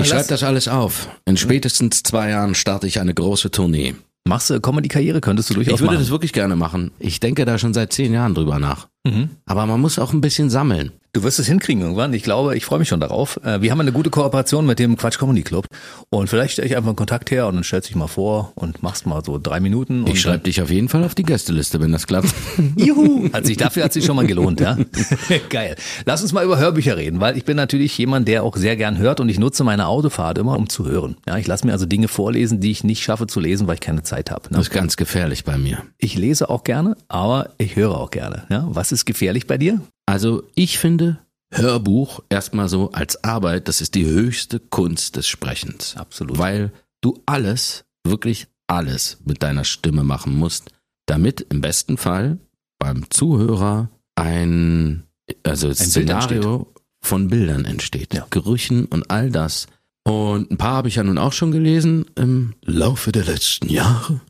Ich schreibe das alles auf. In spätestens zwei Jahren starte ich eine große Tournee. Machst du Comedy-Karriere, könntest du durchaus Ich würde machen. das wirklich gerne machen. Ich denke da schon seit zehn Jahren drüber nach. Mhm. Aber man muss auch ein bisschen sammeln. Du wirst es hinkriegen irgendwann. Ich glaube, ich freue mich schon darauf. Äh, Wir haben eine gute Kooperation mit dem Quatsch Comedy Club. Und vielleicht stelle ich einfach einen Kontakt her und dann stellst dich mal vor und machst mal so drei Minuten. und Ich schreibe dich auf jeden Fall auf die Gästeliste, wenn das klappt. [laughs] Juhu! Hat sich dafür hat sich schon mal gelohnt, ja? [laughs] Geil. Lass uns mal über Hörbücher reden, weil ich bin natürlich jemand, der auch sehr gern hört und ich nutze meine Autofahrt immer, um zu hören. Ja, ich lasse mir also Dinge vorlesen, die ich nicht schaffe zu lesen, weil ich keine Zeit habe. Ne? Das ist ganz gefährlich bei mir. Ich lese auch gerne, aber ich höre auch gerne. Ja? Was ist gefährlich bei dir? Also ich finde Hörbuch erstmal so als Arbeit, das ist die höchste Kunst des Sprechens. Absolut. Weil du alles, wirklich alles mit deiner Stimme machen musst, damit im besten Fall beim Zuhörer ein, also Bild Szenario von Bildern entsteht. Ja. Gerüchen und all das. Und ein paar habe ich ja nun auch schon gelesen im Laufe der letzten Jahre.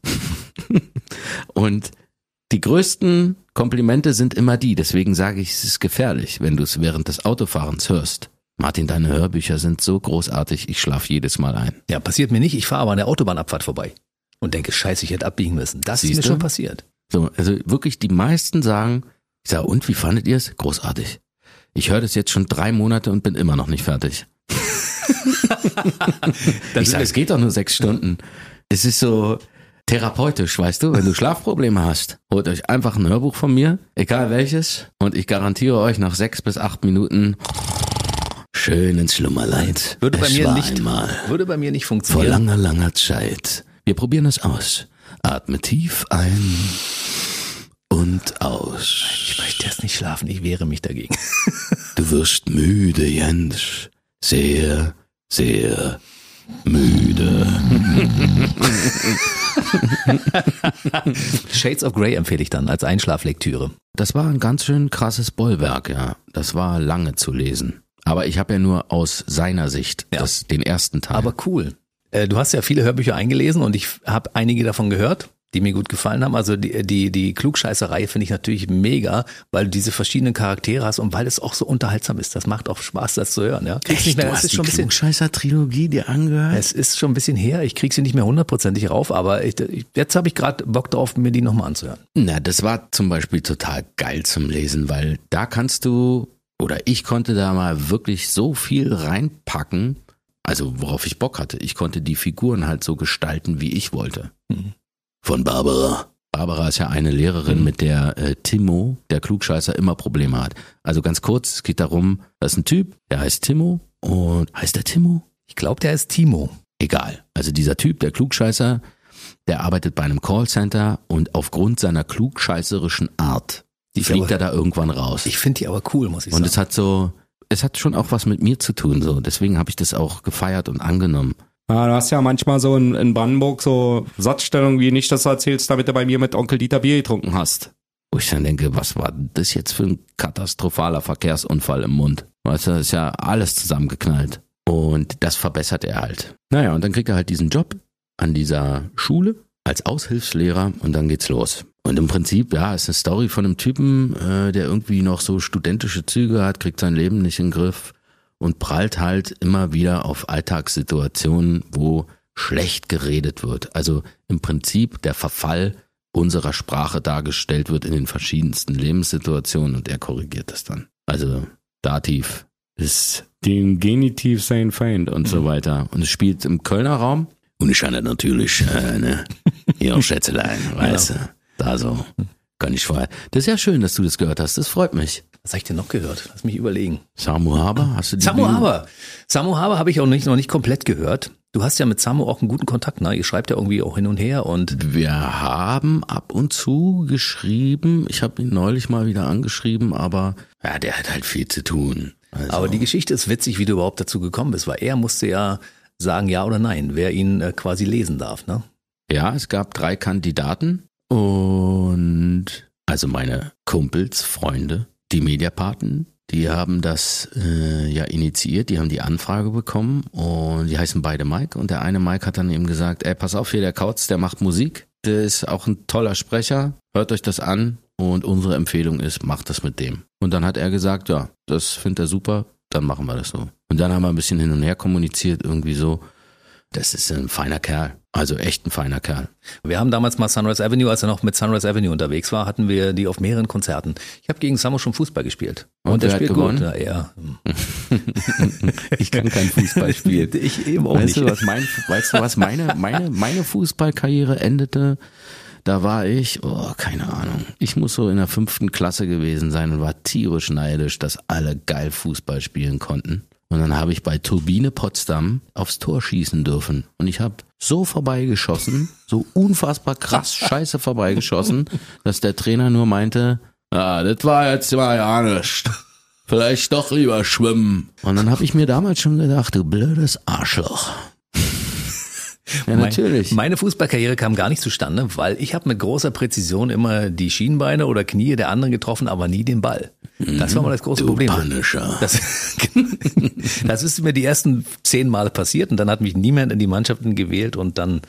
[laughs] und die größten Komplimente sind immer die, deswegen sage ich, es ist gefährlich, wenn du es während des Autofahrens hörst. Martin, deine Hörbücher sind so großartig, ich schlaf jedes Mal ein. Ja, passiert mir nicht. Ich fahre aber an der Autobahnabfahrt vorbei und denke, scheiße, ich hätte abbiegen müssen. Das ist mir Siehste? schon passiert. So, also wirklich die meisten sagen, ich sage, und wie fandet ihr es? Großartig. Ich höre das jetzt schon drei Monate und bin immer noch nicht fertig. [laughs] ich sage, es geht doch nur sechs Stunden. Es ist so therapeutisch, weißt du, wenn du Schlafprobleme hast, holt euch einfach ein Hörbuch von mir, egal welches, und ich garantiere euch nach sechs bis acht Minuten schön ins Schlummerleid. Würde bei es mir nicht, einmal würde bei mir nicht vor funktionieren. langer, langer Zeit. Wir probieren es aus. Atme tief ein und aus. Ich möchte das nicht schlafen, ich wehre mich dagegen. Du wirst müde, Jens. Sehr, sehr müde. [laughs] Shades of Grey empfehle ich dann als Einschlaflektüre. Das war ein ganz schön krasses Bollwerk, ja. Das war lange zu lesen. Aber ich habe ja nur aus seiner Sicht Ja. das, den ersten Teil. Aber cool. Äh, Du hast ja viele Hörbücher eingelesen und ich habe einige davon gehört, die mir gut gefallen haben. Also die, die, die Klugscheißerei finde ich natürlich mega, weil du diese verschiedenen Charaktere hast und weil es auch so unterhaltsam ist. Das macht auch Spaß, das zu hören. Ja. Kriegst nicht mehr, du es hast ist die schon ein bisschen, Klugscheißer-Trilogie dir angehört? es ist schon ein bisschen her. Ich krieg sie nicht mehr hundertprozentig rauf, aber ich, ich, jetzt habe ich gerade Bock drauf, mir die nochmal anzuhören. Na, das war zum Beispiel total geil zum Lesen, weil da kannst du, oder ich konnte da mal wirklich so viel reinpacken, also worauf ich Bock hatte. Ich konnte die Figuren halt so gestalten, wie ich wollte. Mhm. Von Barbara. Barbara ist ja eine Lehrerin, mit der äh, Timo, der Klugscheißer, immer Probleme hat. Also ganz kurz, es geht darum, da ist ein Typ, der heißt Timo und heißt der Timo? Ich glaube, der ist Timo. Egal. Also dieser Typ, der Klugscheißer, der arbeitet bei einem Callcenter und aufgrund seiner klugscheißerischen Art Die fliegt er da irgendwann raus. Ich finde die aber cool, muss ich und sagen. es hat so, es hat schon auch was mit mir zu tun, so. Deswegen habe ich das auch gefeiert und angenommen. Ja, du hast ja manchmal so in, in Brandenburg so Satzstellungen, wie nicht, dass du erzählst, damit du bei mir mit Onkel Dieter Bier getrunken hast. Wo ich dann denke, was war das jetzt für ein katastrophaler Verkehrsunfall im Mund? Weißt du, ist ja alles zusammengeknallt. Und das verbessert er halt. Naja, und dann kriegt er halt diesen Job an dieser Schule als Aushilfslehrer und dann geht's los. Und im Prinzip, ja, ist eine Story von einem Typen, äh, der irgendwie noch so studentische Züge hat, kriegt sein Leben nicht in den Griff und prallt halt immer wieder auf Alltagssituationen, wo schlecht geredet wird. Also im Prinzip der Verfall unserer Sprache dargestellt wird in den verschiedensten Lebenssituationen und er korrigiert das dann. Also Dativ ist Den Genitiv sein Feind. und so weiter. Und es spielt im Kölner Raum. Und ich hatte natürlich, äh, ne, [laughs] hier Schätzelein, weißt du, da so. Kann ich vorher. Das ist ja schön, dass du das gehört hast. Das freut mich. Was habe ich denn noch gehört? Lass mich überlegen. Samu Haber, hast du die Samu Haber. Samu Haber habe ich auch nicht, noch nicht komplett gehört. Du hast ja mit Samu auch einen guten Kontakt, ne? Ihr schreibt ja irgendwie auch hin und her und Wir haben ab und zu geschrieben. Ich habe ihn neulich mal wieder angeschrieben, aber ja, der hat halt viel zu tun. Also, aber die Geschichte ist witzig, wie du überhaupt dazu gekommen bist, weil er musste ja sagen ja oder nein, wer ihn äh, quasi lesen darf, ne? Ja, es gab drei Kandidaten und also meine Kumpels, Freunde, die Mediapaten, die haben das äh, ja initiiert, die haben die Anfrage bekommen und die heißen beide Mike und der eine Mike hat dann eben gesagt, ey, pass auf hier, der Kautz, der macht Musik, der ist auch ein toller Sprecher, hört euch das an und unsere Empfehlung ist, macht das mit dem. Und dann hat er gesagt, ja, das findet er super, dann machen wir das so. Und dann haben wir ein bisschen hin und her kommuniziert, irgendwie so, das ist ein feiner Kerl. Also echt ein feiner Kerl. Wir haben damals mal Sunrise Avenue, als er noch mit Sunrise Avenue unterwegs war, hatten wir die auf mehreren Konzerten. Ich habe gegen Samu schon Fußball gespielt. Und wer er spielt gewonnen? gut. Ja, er. [laughs] Ich kann kein Fußball spielen. Ich eben auch weißt nicht. Du, was mein, weißt du, was meine, meine, meine Fußballkarriere endete? Da war ich, oh, keine Ahnung. Ich muss so in der fünften Klasse gewesen sein und war tierisch neidisch, dass alle geil Fußball spielen konnten. Und dann habe ich bei Turbine Potsdam aufs Tor schießen dürfen. Und ich habe so vorbeigeschossen, so unfassbar krass [laughs] scheiße vorbeigeschossen, dass der Trainer nur meinte, ah, das war jetzt mal ja nicht. Vielleicht doch lieber schwimmen. Und dann habe ich mir damals schon gedacht, du blödes Arschloch. Ja, natürlich. Mein, meine Fußballkarriere kam gar nicht zustande, weil ich habe mit großer Präzision immer die Schienbeine oder Knie der anderen getroffen, aber nie den Ball. Das war mal das große du Problem. Punisher. Das, [laughs] das ist mir die ersten zehn Male passiert und dann hat mich niemand in die Mannschaften gewählt und dann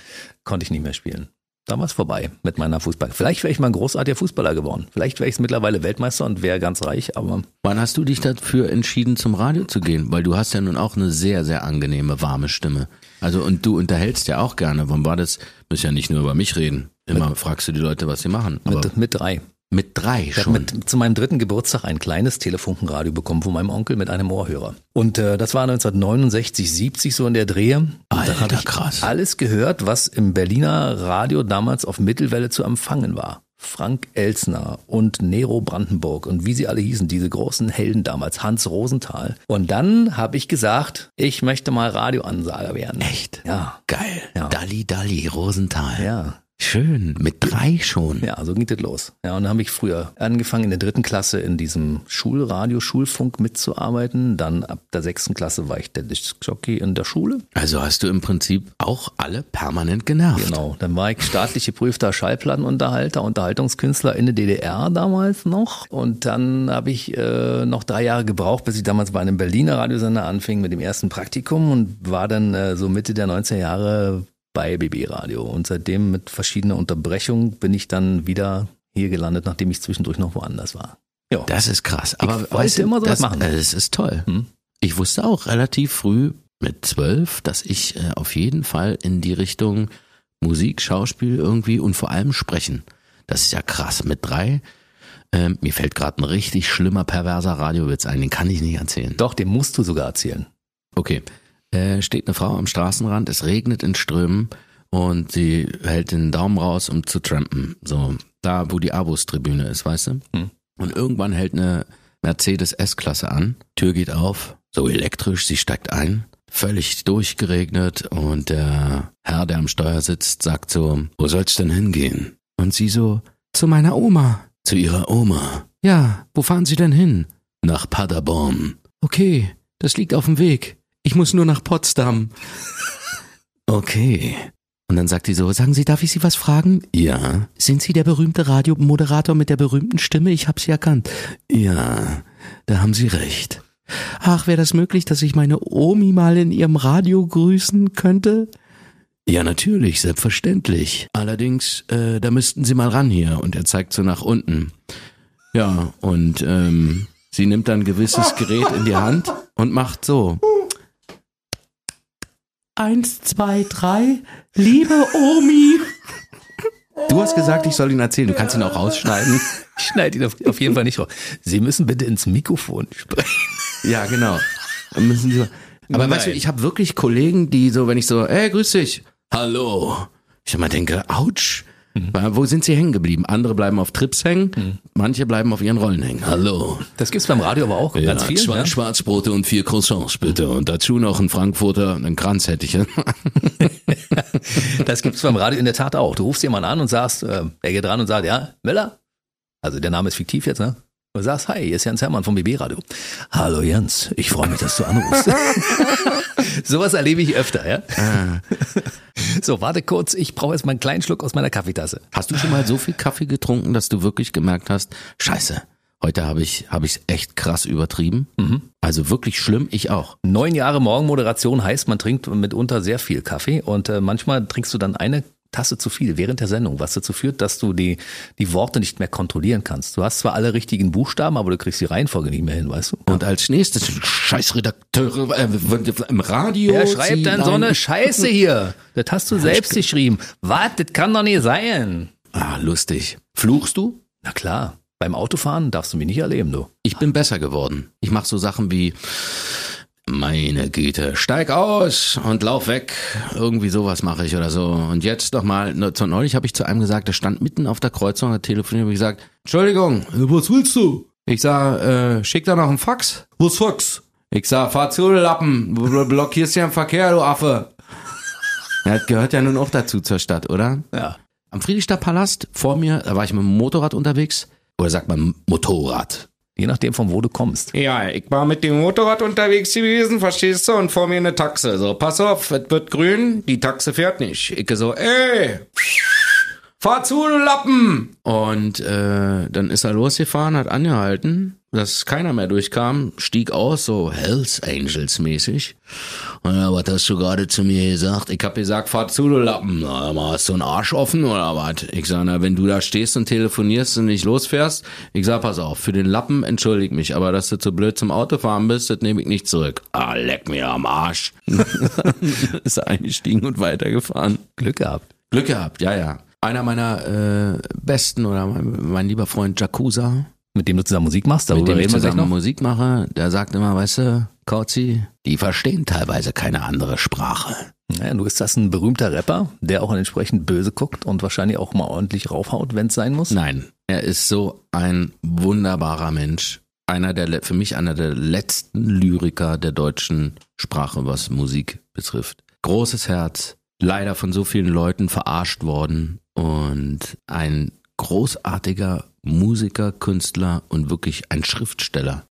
konnte ich nicht mehr spielen. Damals vorbei mit meiner Fußball. Vielleicht wäre ich mal ein großartiger Fußballer geworden. Vielleicht wäre ich mittlerweile Weltmeister und wäre ganz reich, aber Wann hast du dich dafür entschieden, zum Radio zu gehen? Weil du hast ja nun auch eine sehr, sehr angenehme, warme Stimme. Also und du unterhältst ja auch gerne. Wann war das? Müssen ja nicht nur über mich reden. Immer fragst du die Leute, was sie machen. Mit, mit drei. mit drei Ich habe schon. mit, zu meinem dritten Geburtstag ein kleines Telefunkenradio bekommen von meinem Onkel mit einem Ohrhörer. Und äh, das war 1969, 70 so in der Drehe. Da Alter, habe ich krass. alles gehört, was im Berliner Radio damals auf Mittelwelle zu empfangen war. Frank Elsner und Nero Brandenburg und wie sie alle hießen, diese großen Helden damals, Hans Rosenthal. Und dann habe ich gesagt, ich möchte mal Radioansager werden. Echt? Ja. Geil. Ja. Dalli Dalli, Rosenthal. Ja. Schön, mit drei schon. Ja, so ging das los. Ja, und dann habe ich früher angefangen in der dritten Klasse in diesem Schulradio, Schulfunk mitzuarbeiten. Dann ab der sechsten Klasse war ich der Diskjockey in der Schule. Also hast du im Prinzip auch alle permanent genervt. Genau. Dann war ich staatlich geprüfter Schallplattenunterhalter, Unterhaltungskünstler in der DDR damals noch. Und dann habe ich äh, noch drei Jahre gebraucht, bis ich damals bei einem Berliner Radiosender anfing mit dem ersten Praktikum und war dann äh, so Mitte der 90er Jahre bei BB Radio. Und seitdem mit verschiedener Unterbrechung bin ich dann wieder hier gelandet, nachdem ich zwischendurch noch woanders war. Ja. Das ist krass. Aber wollte weißt du, immer sowas das, machen. äh, Das ist toll. Hm? Ich wusste auch relativ früh mit zwölf, dass ich äh, auf jeden Fall in die Richtung Musik, Schauspiel irgendwie und vor allem Sprechen. Das ist ja krass. Mit drei, ähm, mir fällt gerade ein richtig schlimmer, perverser Radiowitz ein. Den kann ich nicht erzählen. Doch, den musst du sogar erzählen. Okay. Äh, steht eine Frau am Straßenrand, es regnet in Strömen und sie hält den Daumen raus, um zu trampen. So, da wo die Abus-Tribüne ist, weißt du? Hm. Und irgendwann hält eine Mercedes S-Klasse an, Tür geht auf, so elektrisch, sie steigt ein, völlig durchgeregnet und der Herr, der am Steuer sitzt, sagt so, wo soll's denn hingehen? Und sie so, zu meiner Oma. Zu ihrer Oma. Ja, wo fahren Sie denn hin? Nach Paderborn. Okay, das liegt auf dem Weg. Ich muss nur nach Potsdam. Okay. Und dann sagt sie so, sagen Sie, darf ich Sie was fragen? Ja. Sind Sie der berühmte Radiomoderator mit der berühmten Stimme? Ich habe Sie erkannt. Ja, da haben Sie recht. Ach, wäre das möglich, dass ich meine Omi mal in ihrem Radio grüßen könnte? Ja, natürlich, selbstverständlich. Allerdings, äh, da müssten Sie mal ran hier. Und er zeigt so nach unten. Ja, und ähm, sie nimmt dann ein gewisses Gerät in die Hand und macht so. Eins, zwei, drei. Liebe Omi. Du hast gesagt, ich soll ihn erzählen. Du kannst ihn auch rausschneiden. Ich schneide ihn auf, auf jeden Fall nicht raus. Sie müssen bitte ins Mikrofon sprechen. Ja, genau. Dann müssen sie. Aber weißt du, ich habe wirklich Kollegen, die so, wenn ich so, ey, grüß dich, hallo. Ich immer denke, ouch. Weil, Wo sind sie hängen geblieben? Andere bleiben auf Trips hängen, manche bleiben auf ihren Rollen hängen. Hallo. Das gibt's beim Radio aber auch ganz viel. zwei ne? Schwarzbrote und vier Croissants bitte. Und dazu noch ein Frankfurter, einen Kranz hätte ich. [laughs] Das gibt's beim Radio in der Tat auch. Du rufst jemanden an und sagst, äh, er geht dran und sagt, ja, Müller? Also der Name ist fiktiv jetzt, ne? Du sagst, hi, hier ist Jens Hermann vom BB Radio. Hallo Jens, ich freue mich, dass du anrufst. [laughs] Sowas erlebe ich öfter, ja? So, warte kurz, ich brauche jetzt mal einen kleinen Schluck aus meiner Kaffeetasse. Hast du schon mal so viel Kaffee getrunken, dass du wirklich gemerkt hast, scheiße, heute habe ich habe ich echt krass übertrieben? Also wirklich schlimm, ich auch. Neun Jahre Morgenmoderation heißt, man trinkt mitunter sehr viel Kaffee und äh, manchmal trinkst du dann eine Tasse zu viel während der Sendung, was dazu führt, dass du die, die Worte nicht mehr kontrollieren kannst. Du hast zwar alle richtigen Buchstaben, aber du kriegst die Reihenfolge nicht mehr hin, weißt du? Und als nächstes Scheißredakteure äh, im Radio. Wer schreibt denn so ein- eine Scheiße hier? [laughs] Das hast du selbst geschrieben. Was? Das kann doch nicht sein. Ah, lustig. Fluchst du? Na klar, beim Autofahren darfst du mich nicht erleben, du. Ich bin besser geworden. Ich mache so Sachen wie meine Güte, steig aus und lauf weg. Irgendwie sowas mache ich oder so. Und jetzt noch mal, ne, zu neulich habe ich zu einem gesagt, der stand mitten auf der Kreuzung, hat telefoniert und ich gesagt, Entschuldigung, Äh, Was willst du? ich sag, äh, schick da noch einen Fax. Was Fax? Ich sag, fahr zu, Lappen, blockierst ja im Verkehr, du Affe. [laughs] Ja, das gehört ja nun auch dazu zur Stadt, oder? Ja. Am Friedrichstadtpalast vor mir, da war ich mit dem Motorrad unterwegs. Oder sagt man Motorrad? Je nachdem, von wo du kommst. Ja, ich war mit dem Motorrad unterwegs gewesen, verstehst du? Und vor mir eine Taxe. So, pass auf, es wird grün, die Taxe fährt nicht. Ich so, ey, fahr zu, du Lappen! Und äh, dann ist er losgefahren, hat angehalten, dass keiner mehr durchkam, stieg aus, so Hells Angels mäßig. Und ja, was hast du gerade zu mir gesagt? Ich hab gesagt, fahr zu, du Lappen. Na, hast du einen Arsch offen oder was? Ich sag, na, wenn du da stehst und telefonierst und nicht losfährst, ich sag, pass auf, für den Lappen entschuldig mich, aber dass du zu blöd zum Autofahren bist, das nehme ich nicht zurück. Ah, leck mir am Arsch. [laughs] ist er eingestiegen und weitergefahren. Glück gehabt. Glück gehabt, ja, ja. Einer meiner äh, besten oder mein, mein lieber Freund Jakuza, Mit dem du zusammen Musik machst, mit darüber dem ich reden wir gleich zusammen noch. Musik mache, der sagt immer, weißt du, Kauzi, die verstehen teilweise keine andere Sprache. Ja, du bist das ein berühmter Rapper, der auch entsprechend böse guckt und wahrscheinlich auch mal ordentlich raufhaut, wenn es sein muss. Nein, er ist so ein wunderbarer Mensch. Einer der, für mich einer der letzten Lyriker der deutschen Sprache, was Musik betrifft. Großes Herz, leider von so vielen Leuten verarscht worden und ein großartiger Musiker, Künstler und wirklich ein Schriftsteller.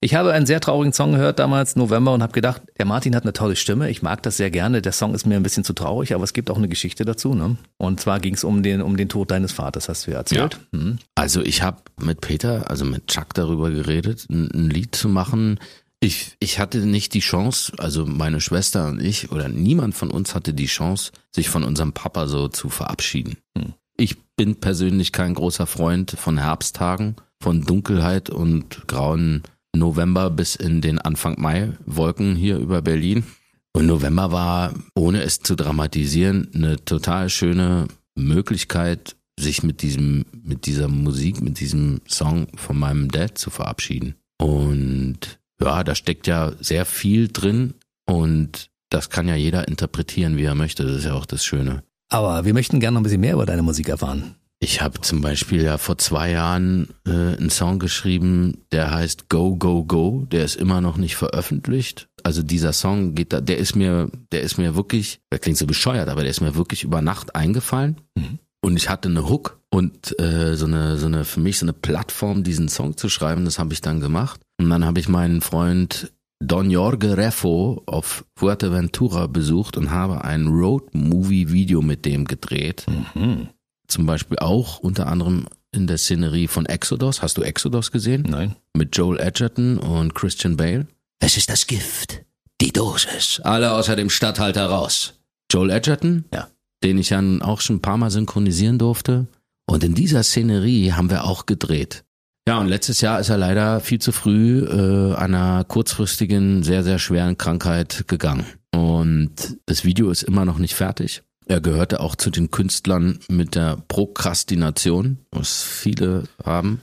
Ich habe einen sehr traurigen Song gehört damals, November, und habe gedacht, der Martin hat eine tolle Stimme. Ich mag das sehr gerne. Der Song ist mir ein bisschen zu traurig, aber es gibt auch eine Geschichte dazu. Ne? Und zwar ging es um den, um den Tod deines Vaters, hast du ja erzählt. Mhm. Also ich habe mit Peter, also mit Chuck darüber geredet, ein, ein Lied zu machen. Ich, ich hatte nicht die Chance, also meine Schwester und ich oder niemand von uns hatte die Chance, sich von unserem Papa so zu verabschieden. Hm. Ich bin persönlich kein großer Freund von Herbsttagen, von Dunkelheit und grauen November bis in den Anfang Mai Wolken hier über Berlin. Und November war, ohne es zu dramatisieren, eine total schöne Möglichkeit, sich mit diesem, mit dieser Musik, mit diesem Song von meinem Dad zu verabschieden. Und ja, da steckt ja sehr viel drin und das kann ja jeder interpretieren, wie er möchte. Das ist ja auch das Schöne. Aber wir möchten gerne noch ein bisschen mehr über deine Musik erfahren. Ich habe zum Beispiel ja vor zwei Jahren äh, einen Song geschrieben, der heißt Go Go Go. Der ist immer noch nicht veröffentlicht. Also dieser Song geht da, der ist mir, der ist mir wirklich, der klingt so bescheuert, aber der ist mir wirklich über Nacht eingefallen. Mhm. Und ich hatte eine Hook und äh, so eine, so eine für mich so eine Plattform, diesen Song zu schreiben. Das habe ich dann gemacht. Und dann habe ich meinen Freund Don Jorge Refo auf Fuerteventura besucht und habe ein Road-Movie-Video mit dem gedreht. Mhm. Zum Beispiel auch unter anderem in der Szenerie von Exodus. Hast du Exodus gesehen? Nein. Mit Joel Edgerton und Christian Bale. Es ist das Gift. Die Dosis. Alle außer dem Stadthalter raus. Joel Edgerton? Ja. Den ich dann auch schon ein paar Mal synchronisieren durfte. Und in dieser Szenerie haben wir auch gedreht. Ja, und letztes Jahr ist er leider viel zu früh äh, einer kurzfristigen, sehr, sehr schweren Krankheit gegangen. Und das Video ist immer noch nicht fertig. Er gehörte auch zu den Künstlern mit der Prokrastination, was viele haben.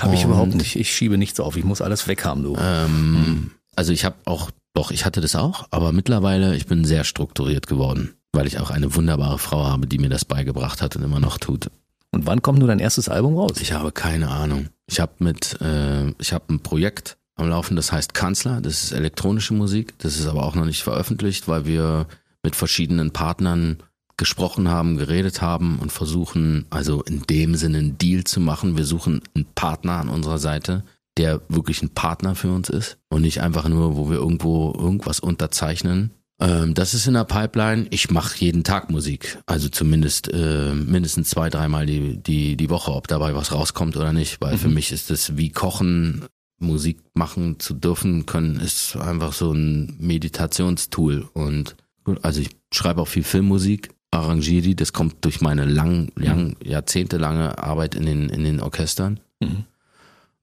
Habe ich überhaupt nicht. Ich schiebe nichts auf. Ich muss alles weghaben, du. Ähm, also ich habe auch, doch, ich hatte das auch, aber mittlerweile, ich bin sehr strukturiert geworden, weil ich auch eine wunderbare Frau habe, die mir das beigebracht hat und immer noch tut. Und wann kommt nun dein erstes Album raus? Ich habe keine Ahnung. Ich habe mit, äh, ich habe ein Projekt am Laufen, das heißt Kanzler, das ist elektronische Musik, das ist aber auch noch nicht veröffentlicht, weil wir mit verschiedenen Partnern gesprochen haben, geredet haben und versuchen, also in dem Sinne einen Deal zu machen. Wir suchen einen Partner an unserer Seite, der wirklich ein Partner für uns ist und nicht einfach nur, wo wir irgendwo irgendwas unterzeichnen. Ähm, das ist in der Pipeline. Ich mache jeden Tag Musik, also zumindest äh, mindestens zwei, dreimal die, die, die Woche, ob dabei was rauskommt oder nicht, weil für mich ist es wie Kochen, Musik machen zu dürfen können, ist einfach so ein Meditationstool und also ich schreibe auch viel Filmmusik, arrangiere die, das kommt durch meine lang, lang, jahrzehntelange Arbeit in den, in den Orchestern. Mhm.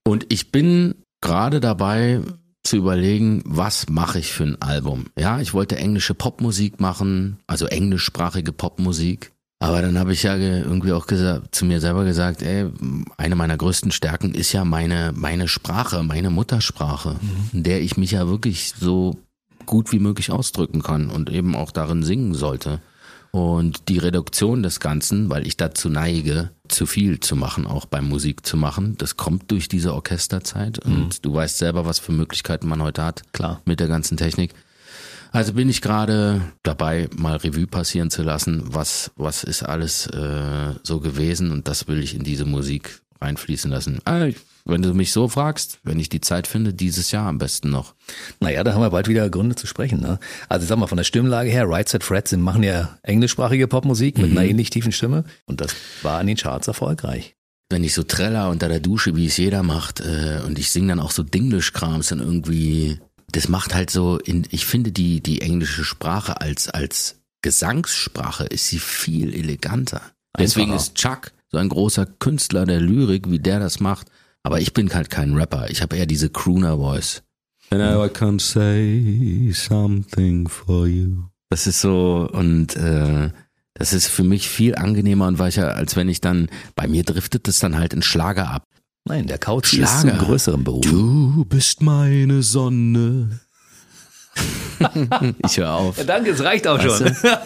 Und ich bin gerade dabei zu überlegen, was mache ich für ein Album. Ja, ich wollte englische Popmusik machen, also englischsprachige Popmusik. Aber dann habe ich ja ge- irgendwie auch gesagt, zu mir selber gesagt, ey, eine meiner größten Stärken ist ja meine, meine Sprache, meine Muttersprache, in der ich mich ja wirklich so gut wie möglich ausdrücken kann und eben auch darin singen sollte. Und die Reduktion des Ganzen, weil ich dazu neige, zu viel zu machen, auch beim Musik zu machen, das kommt durch diese Orchesterzeit. Und du weißt selber, was für Möglichkeiten man heute hat Klar. mit der ganzen Technik. Also bin ich gerade dabei, mal Revue passieren zu lassen, was, was ist alles äh, so gewesen und das will ich in diese Musik reinfließen lassen. Ah, ich- wenn du mich so fragst, wenn ich die Zeit finde, dieses Jahr am besten noch. Naja, da haben wir bald wieder Gründe zu sprechen. Ne? Also ich sag mal, von der Stimmlage her, Right Set Fred sind, machen ja englischsprachige Popmusik mit einer ähnlich tiefen Stimme. Und das war in den Charts erfolgreich. wenn ich so treller unter der Dusche, wie es jeder macht, äh, und ich singe dann auch so Dinglish-Krams dann irgendwie, das macht halt so, in, ich finde die, die englische Sprache als, als Gesangssprache ist sie viel eleganter. Deswegen Einfacher. ist Chuck so ein großer Künstler der Lyrik, wie der das macht. Aber ich bin halt kein Rapper. Ich habe eher diese Crooner-Voice. And now I can say something for you. Das ist so, und äh, das ist für mich viel angenehmer und weicher, als wenn ich dann, bei mir driftet es dann halt in Schlager ab. Nein, der Couch ist Schlager. zum größeren Beruf. Du bist meine Sonne. [laughs] Ich höre auf. Ja, danke, es reicht auch Weißt schon. du?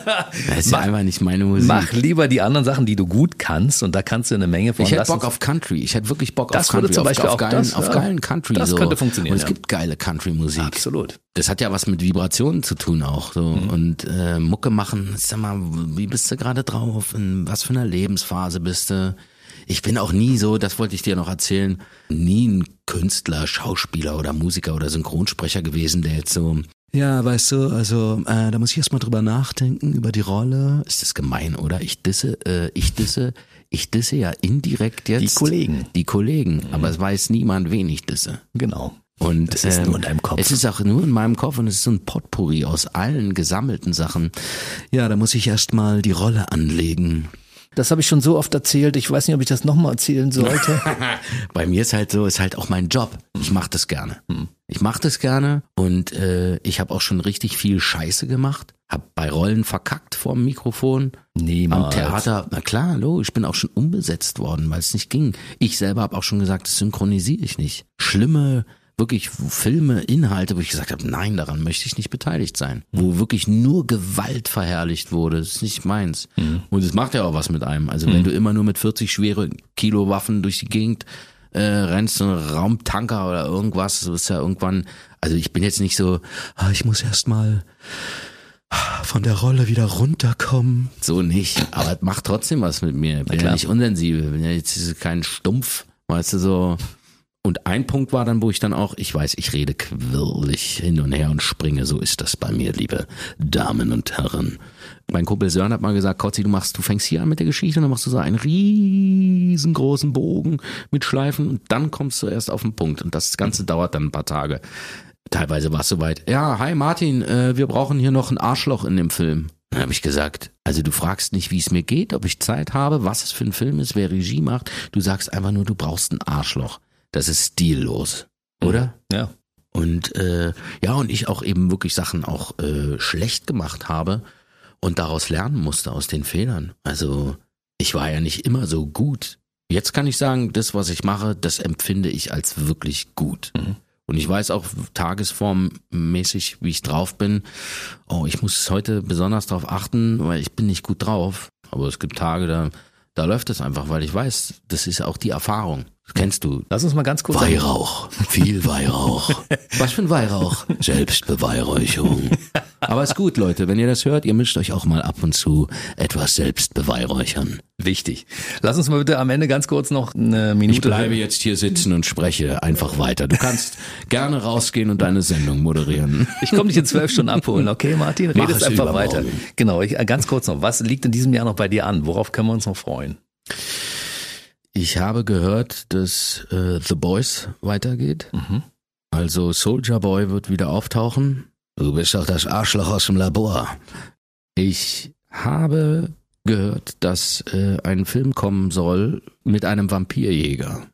Das ist ja einfach nicht meine Musik. Mach lieber die anderen Sachen, die du gut kannst und da kannst du eine Menge von. Ich hätte Bock auf Country. Ich hätte wirklich Bock Das auf Country. zum auf, Beispiel auf, auch geilen, das, auf geilen Country. Das so. könnte funktionieren, Und es ja. gibt geile Country-Musik. Absolut. Das hat ja was mit Vibrationen zu tun auch. So. Mhm. Und äh, Mucke machen, sag mal, wie bist du gerade drauf? In was für einer Lebensphase bist du? Ich bin auch nie so, das wollte ich dir noch erzählen, nie ein Künstler, Schauspieler oder Musiker oder Synchronsprecher gewesen, der jetzt so, ja, weißt du, also äh, da muss ich erstmal drüber nachdenken, über die Rolle. Ist das gemein, oder? Ich disse, äh, ich disse, ich disse ja indirekt jetzt. Die Kollegen. Die Kollegen, aber es weiß niemand, wen ich disse. Genau. Und Es ist ähm, nur in deinem Kopf. Es ist auch nur in meinem Kopf und es ist so ein Potpourri aus allen gesammelten Sachen. Ja, da muss ich erst mal die Rolle anlegen. Das habe ich schon so oft erzählt. Ich weiß nicht, ob ich das nochmal erzählen sollte. [laughs] Bei mir ist halt so, ist halt auch mein Job. Ich mache das gerne. Ich mache das gerne und äh, ich habe auch schon richtig viel Scheiße gemacht. Hab bei Rollen verkackt vorm Mikrofon. Niemals. Am Theater, na klar, lo, ich bin auch schon umbesetzt worden, weil es nicht ging. Ich selber habe auch schon gesagt, das synchronisiere ich nicht. Schlimme, wirklich Filme, Inhalte, wo ich gesagt habe, nein, daran möchte ich nicht beteiligt sein. Wo wirklich nur Gewalt verherrlicht wurde, das ist nicht meins. Und es macht ja auch was mit einem. Also wenn du immer nur mit 40 schwere Kilo Waffen durch die Gegend äh, rennst, so ein Raumtanker oder irgendwas, so ist ja irgendwann, also ich bin jetzt nicht so, ah, ich muss erst mal von der Rolle wieder runterkommen. So nicht, aber es macht trotzdem was mit mir. Bin ja klar. nicht unsensibel, bin ja jetzt kein Stumpf, weißt du so. Und ein Punkt war dann, wo ich dann auch, ich weiß, ich rede quirlig hin und her und springe, so ist das bei mir, liebe Damen und Herren. Mein Kumpel Sören hat mal gesagt, Kotzi, du machst, du fängst hier an mit der Geschichte und dann machst du so einen riesengroßen Bogen mit Schleifen und dann kommst du erst auf den Punkt und das Ganze dauert dann ein paar Tage. Teilweise war es soweit. Ja, hi Martin, äh, wir brauchen hier noch ein Arschloch in dem Film. Dann habe ich gesagt, also du fragst nicht, wie es mir geht, ob ich Zeit habe, was es für ein Film ist, wer Regie macht. Du sagst einfach nur, du brauchst ein Arschloch. Das ist stillos, oder? Ja. Und äh, ja, und ich auch eben wirklich Sachen auch äh, schlecht gemacht habe und daraus lernen musste aus den Fehlern. Also ich war ja nicht immer so gut. Jetzt kann ich sagen, das, was ich mache, das empfinde ich als wirklich gut. Und ich weiß auch tagesformmäßig, wie ich drauf bin. Oh, ich muss heute besonders darauf achten, weil ich bin nicht gut drauf. Aber es gibt Tage, da, da läuft es einfach, weil ich weiß, das ist auch die Erfahrung. Kennst du. Lass uns mal ganz kurz. Weihrauch, viel Weihrauch. [laughs] Was für ein Weihrauch? Selbstbeweihräucherung. [laughs] Aber ist gut, Leute, wenn ihr das hört, ihr müsst euch auch mal ab und zu etwas selbst beweihräuchern. Wichtig. Lass uns mal bitte am Ende ganz kurz noch eine Minute. Ich bleibe jetzt hier sitzen und spreche einfach weiter. Du kannst [laughs] gerne rausgehen und deine Sendung moderieren. Ich komme dich in zwölf Stunden abholen, okay, Martin? Redest es einfach übermorgen. weiter. Genau, ich, äh, ganz kurz noch. Was liegt in diesem Jahr noch bei dir an? Worauf können wir uns noch freuen? Ich habe gehört, dass äh, The Boys weitergeht. Also Soldier Boy wird wieder auftauchen. Du bist doch das Arschloch aus dem Labor. Ich habe gehört, dass äh, ein Film kommen soll mit einem Vampirjäger.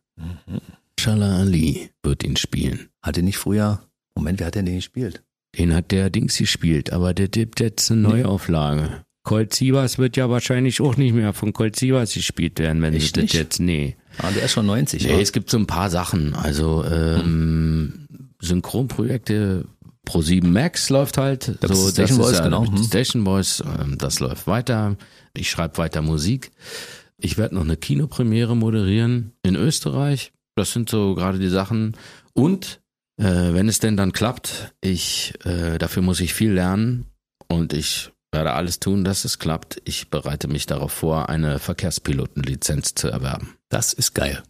Shala Ali wird ihn spielen. Hat er nicht früher. Moment, wer hat denn den gespielt? Den hat der Dings gespielt, aber der gibt jetzt eine Neuauflage. Colt Sievers wird ja wahrscheinlich auch nicht mehr von Colt Sievers gespielt werden, wenn sie das nicht? jetzt, nee. Ah, der ist schon 90. Nee, wa? es gibt so ein paar Sachen. Also ähm, Synchronprojekte Pro7 Max läuft halt. Das so, ist Station Voice, ja, genau. Hm. Station Voice, ähm, das läuft weiter. Ich schreibe weiter Musik. Ich werde noch eine Kinopremiere moderieren in Österreich. Das sind so gerade die Sachen. Und äh, wenn es denn dann klappt, ich äh, dafür muss ich viel lernen und ich werde alles tun, dass es klappt. Ich bereite mich darauf vor, eine Verkehrspilotenlizenz zu erwerben. Das ist geil.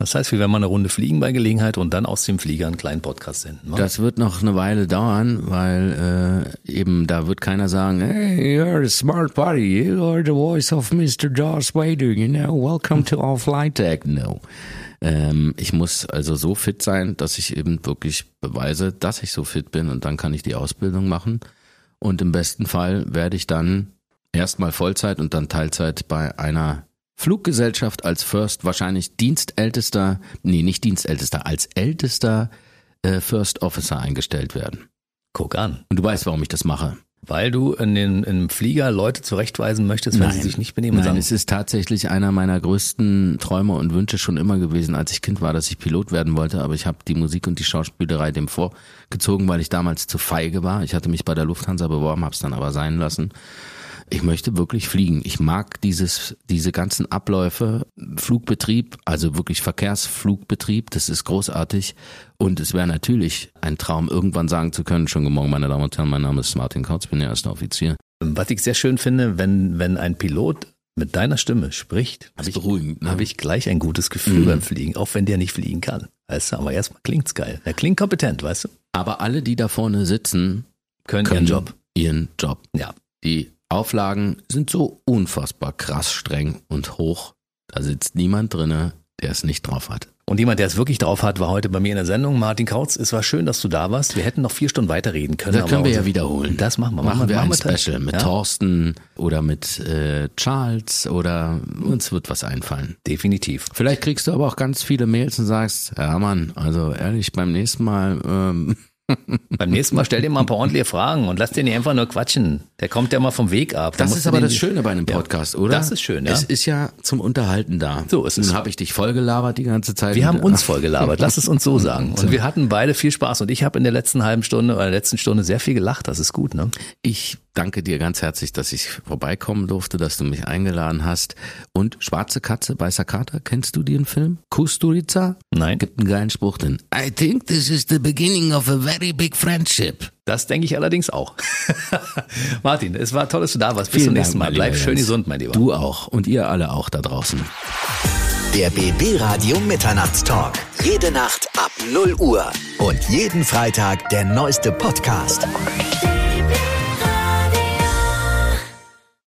Das heißt, wir werden mal eine Runde fliegen bei Gelegenheit und dann aus dem Flieger einen kleinen Podcast senden. wa? Das wird noch eine Weile dauern, weil äh, eben da wird keiner sagen, hey, you're a smart buddy, you are the voice of Mr. Joss Vader, you know, welcome to our flight deck. No. Ähm, ich muss also so fit sein, dass ich eben wirklich beweise, dass ich so fit bin und dann kann ich die Ausbildung machen. Und im besten Fall werde ich dann erstmal Vollzeit und dann Teilzeit bei einer Fluggesellschaft als First, wahrscheinlich Dienstältester, nee, nicht Dienstältester, als ältester äh, First Officer eingestellt werden. Guck an. Und du weißt, warum ich das mache. Weil du in den im Flieger Leute zurechtweisen möchtest, wenn sie sich nicht benehmen Nein, sagen, es ist tatsächlich einer meiner größten Träume und Wünsche schon immer gewesen, als ich Kind war, dass ich Pilot werden wollte, aber ich habe die Musik und die Schauspielerei dem vorgezogen, weil ich damals zu feige war. Ich hatte mich bei der Lufthansa beworben, habe es dann aber sein lassen. Ich möchte wirklich fliegen. Ich mag dieses, diese ganzen Abläufe, Flugbetrieb, also wirklich Verkehrsflugbetrieb, das ist großartig. Und es wäre natürlich ein Traum, irgendwann sagen zu können, schon morgen, meine Damen und Herren, mein Name ist Martin Kautz, bin der erste Offizier. was ich sehr schön finde, wenn, wenn ein Pilot mit deiner Stimme spricht, habe ich, beruhigend, ne? hab ich gleich ein gutes Gefühl beim Fliegen, auch wenn der nicht fliegen kann. Weißt du, aber erstmal klingt's geil. Er klingt kompetent, weißt du? Aber alle, die da vorne sitzen, Können, können ihren Job. Ihren Job. Ja. Die Auflagen sind so unfassbar krass streng und hoch. Da sitzt niemand drinne, der es nicht drauf hat. Und jemand, der es wirklich drauf hat, war heute bei mir in der Sendung. Martin Kautz, es war schön, dass du da warst. Wir hätten noch vier Stunden weiterreden können. Das können wir ja unser- wiederholen. Das machen wir. Machen, wir ein teil- Special mit ja, Thorsten oder mit äh, Charles oder uns wird was einfallen. Definitiv. Vielleicht kriegst du aber auch ganz viele Mails und sagst, ja Mann, also ehrlich, beim nächsten Mal, ähm, Beim nächsten Mal stell dir mal ein paar ordentliche Fragen und lass den nicht einfach nur quatschen. Der kommt ja mal vom Weg ab. Da das ist aber das Schöne bei einem Ja. Podcast, oder? Das ist schön, ja. Es ist ja zum Unterhalten da. So ist es. Nun habe ich dich vollgelabert die ganze Zeit. Wir haben uns voll gelabert, lass es uns so [laughs] sagen. Und wir hatten beide viel Spaß und ich habe in der letzten halben Stunde oder der letzten Stunde sehr viel gelacht. Das ist gut, ne? Ich danke dir ganz herzlich, dass ich vorbeikommen durfte, dass du mich eingeladen hast. Und Schwarze Katze, Weißer Kater, kennst du den Film? Kusturica? Nein. Gibt einen geilen Spruch drin. I think this is the beginning of a very big friendship. Das denke ich allerdings auch. [laughs] Martin, es war toll, dass du da warst. Bis Vielen zum nächsten Dank, Mal. Bleib schön Jens. gesund, mein Lieber. Du auch und ihr alle auch da draußen. Der BB Radio Mitternachtstalk. Jede Nacht ab 0 Uhr. Und jeden Freitag der neueste Podcast.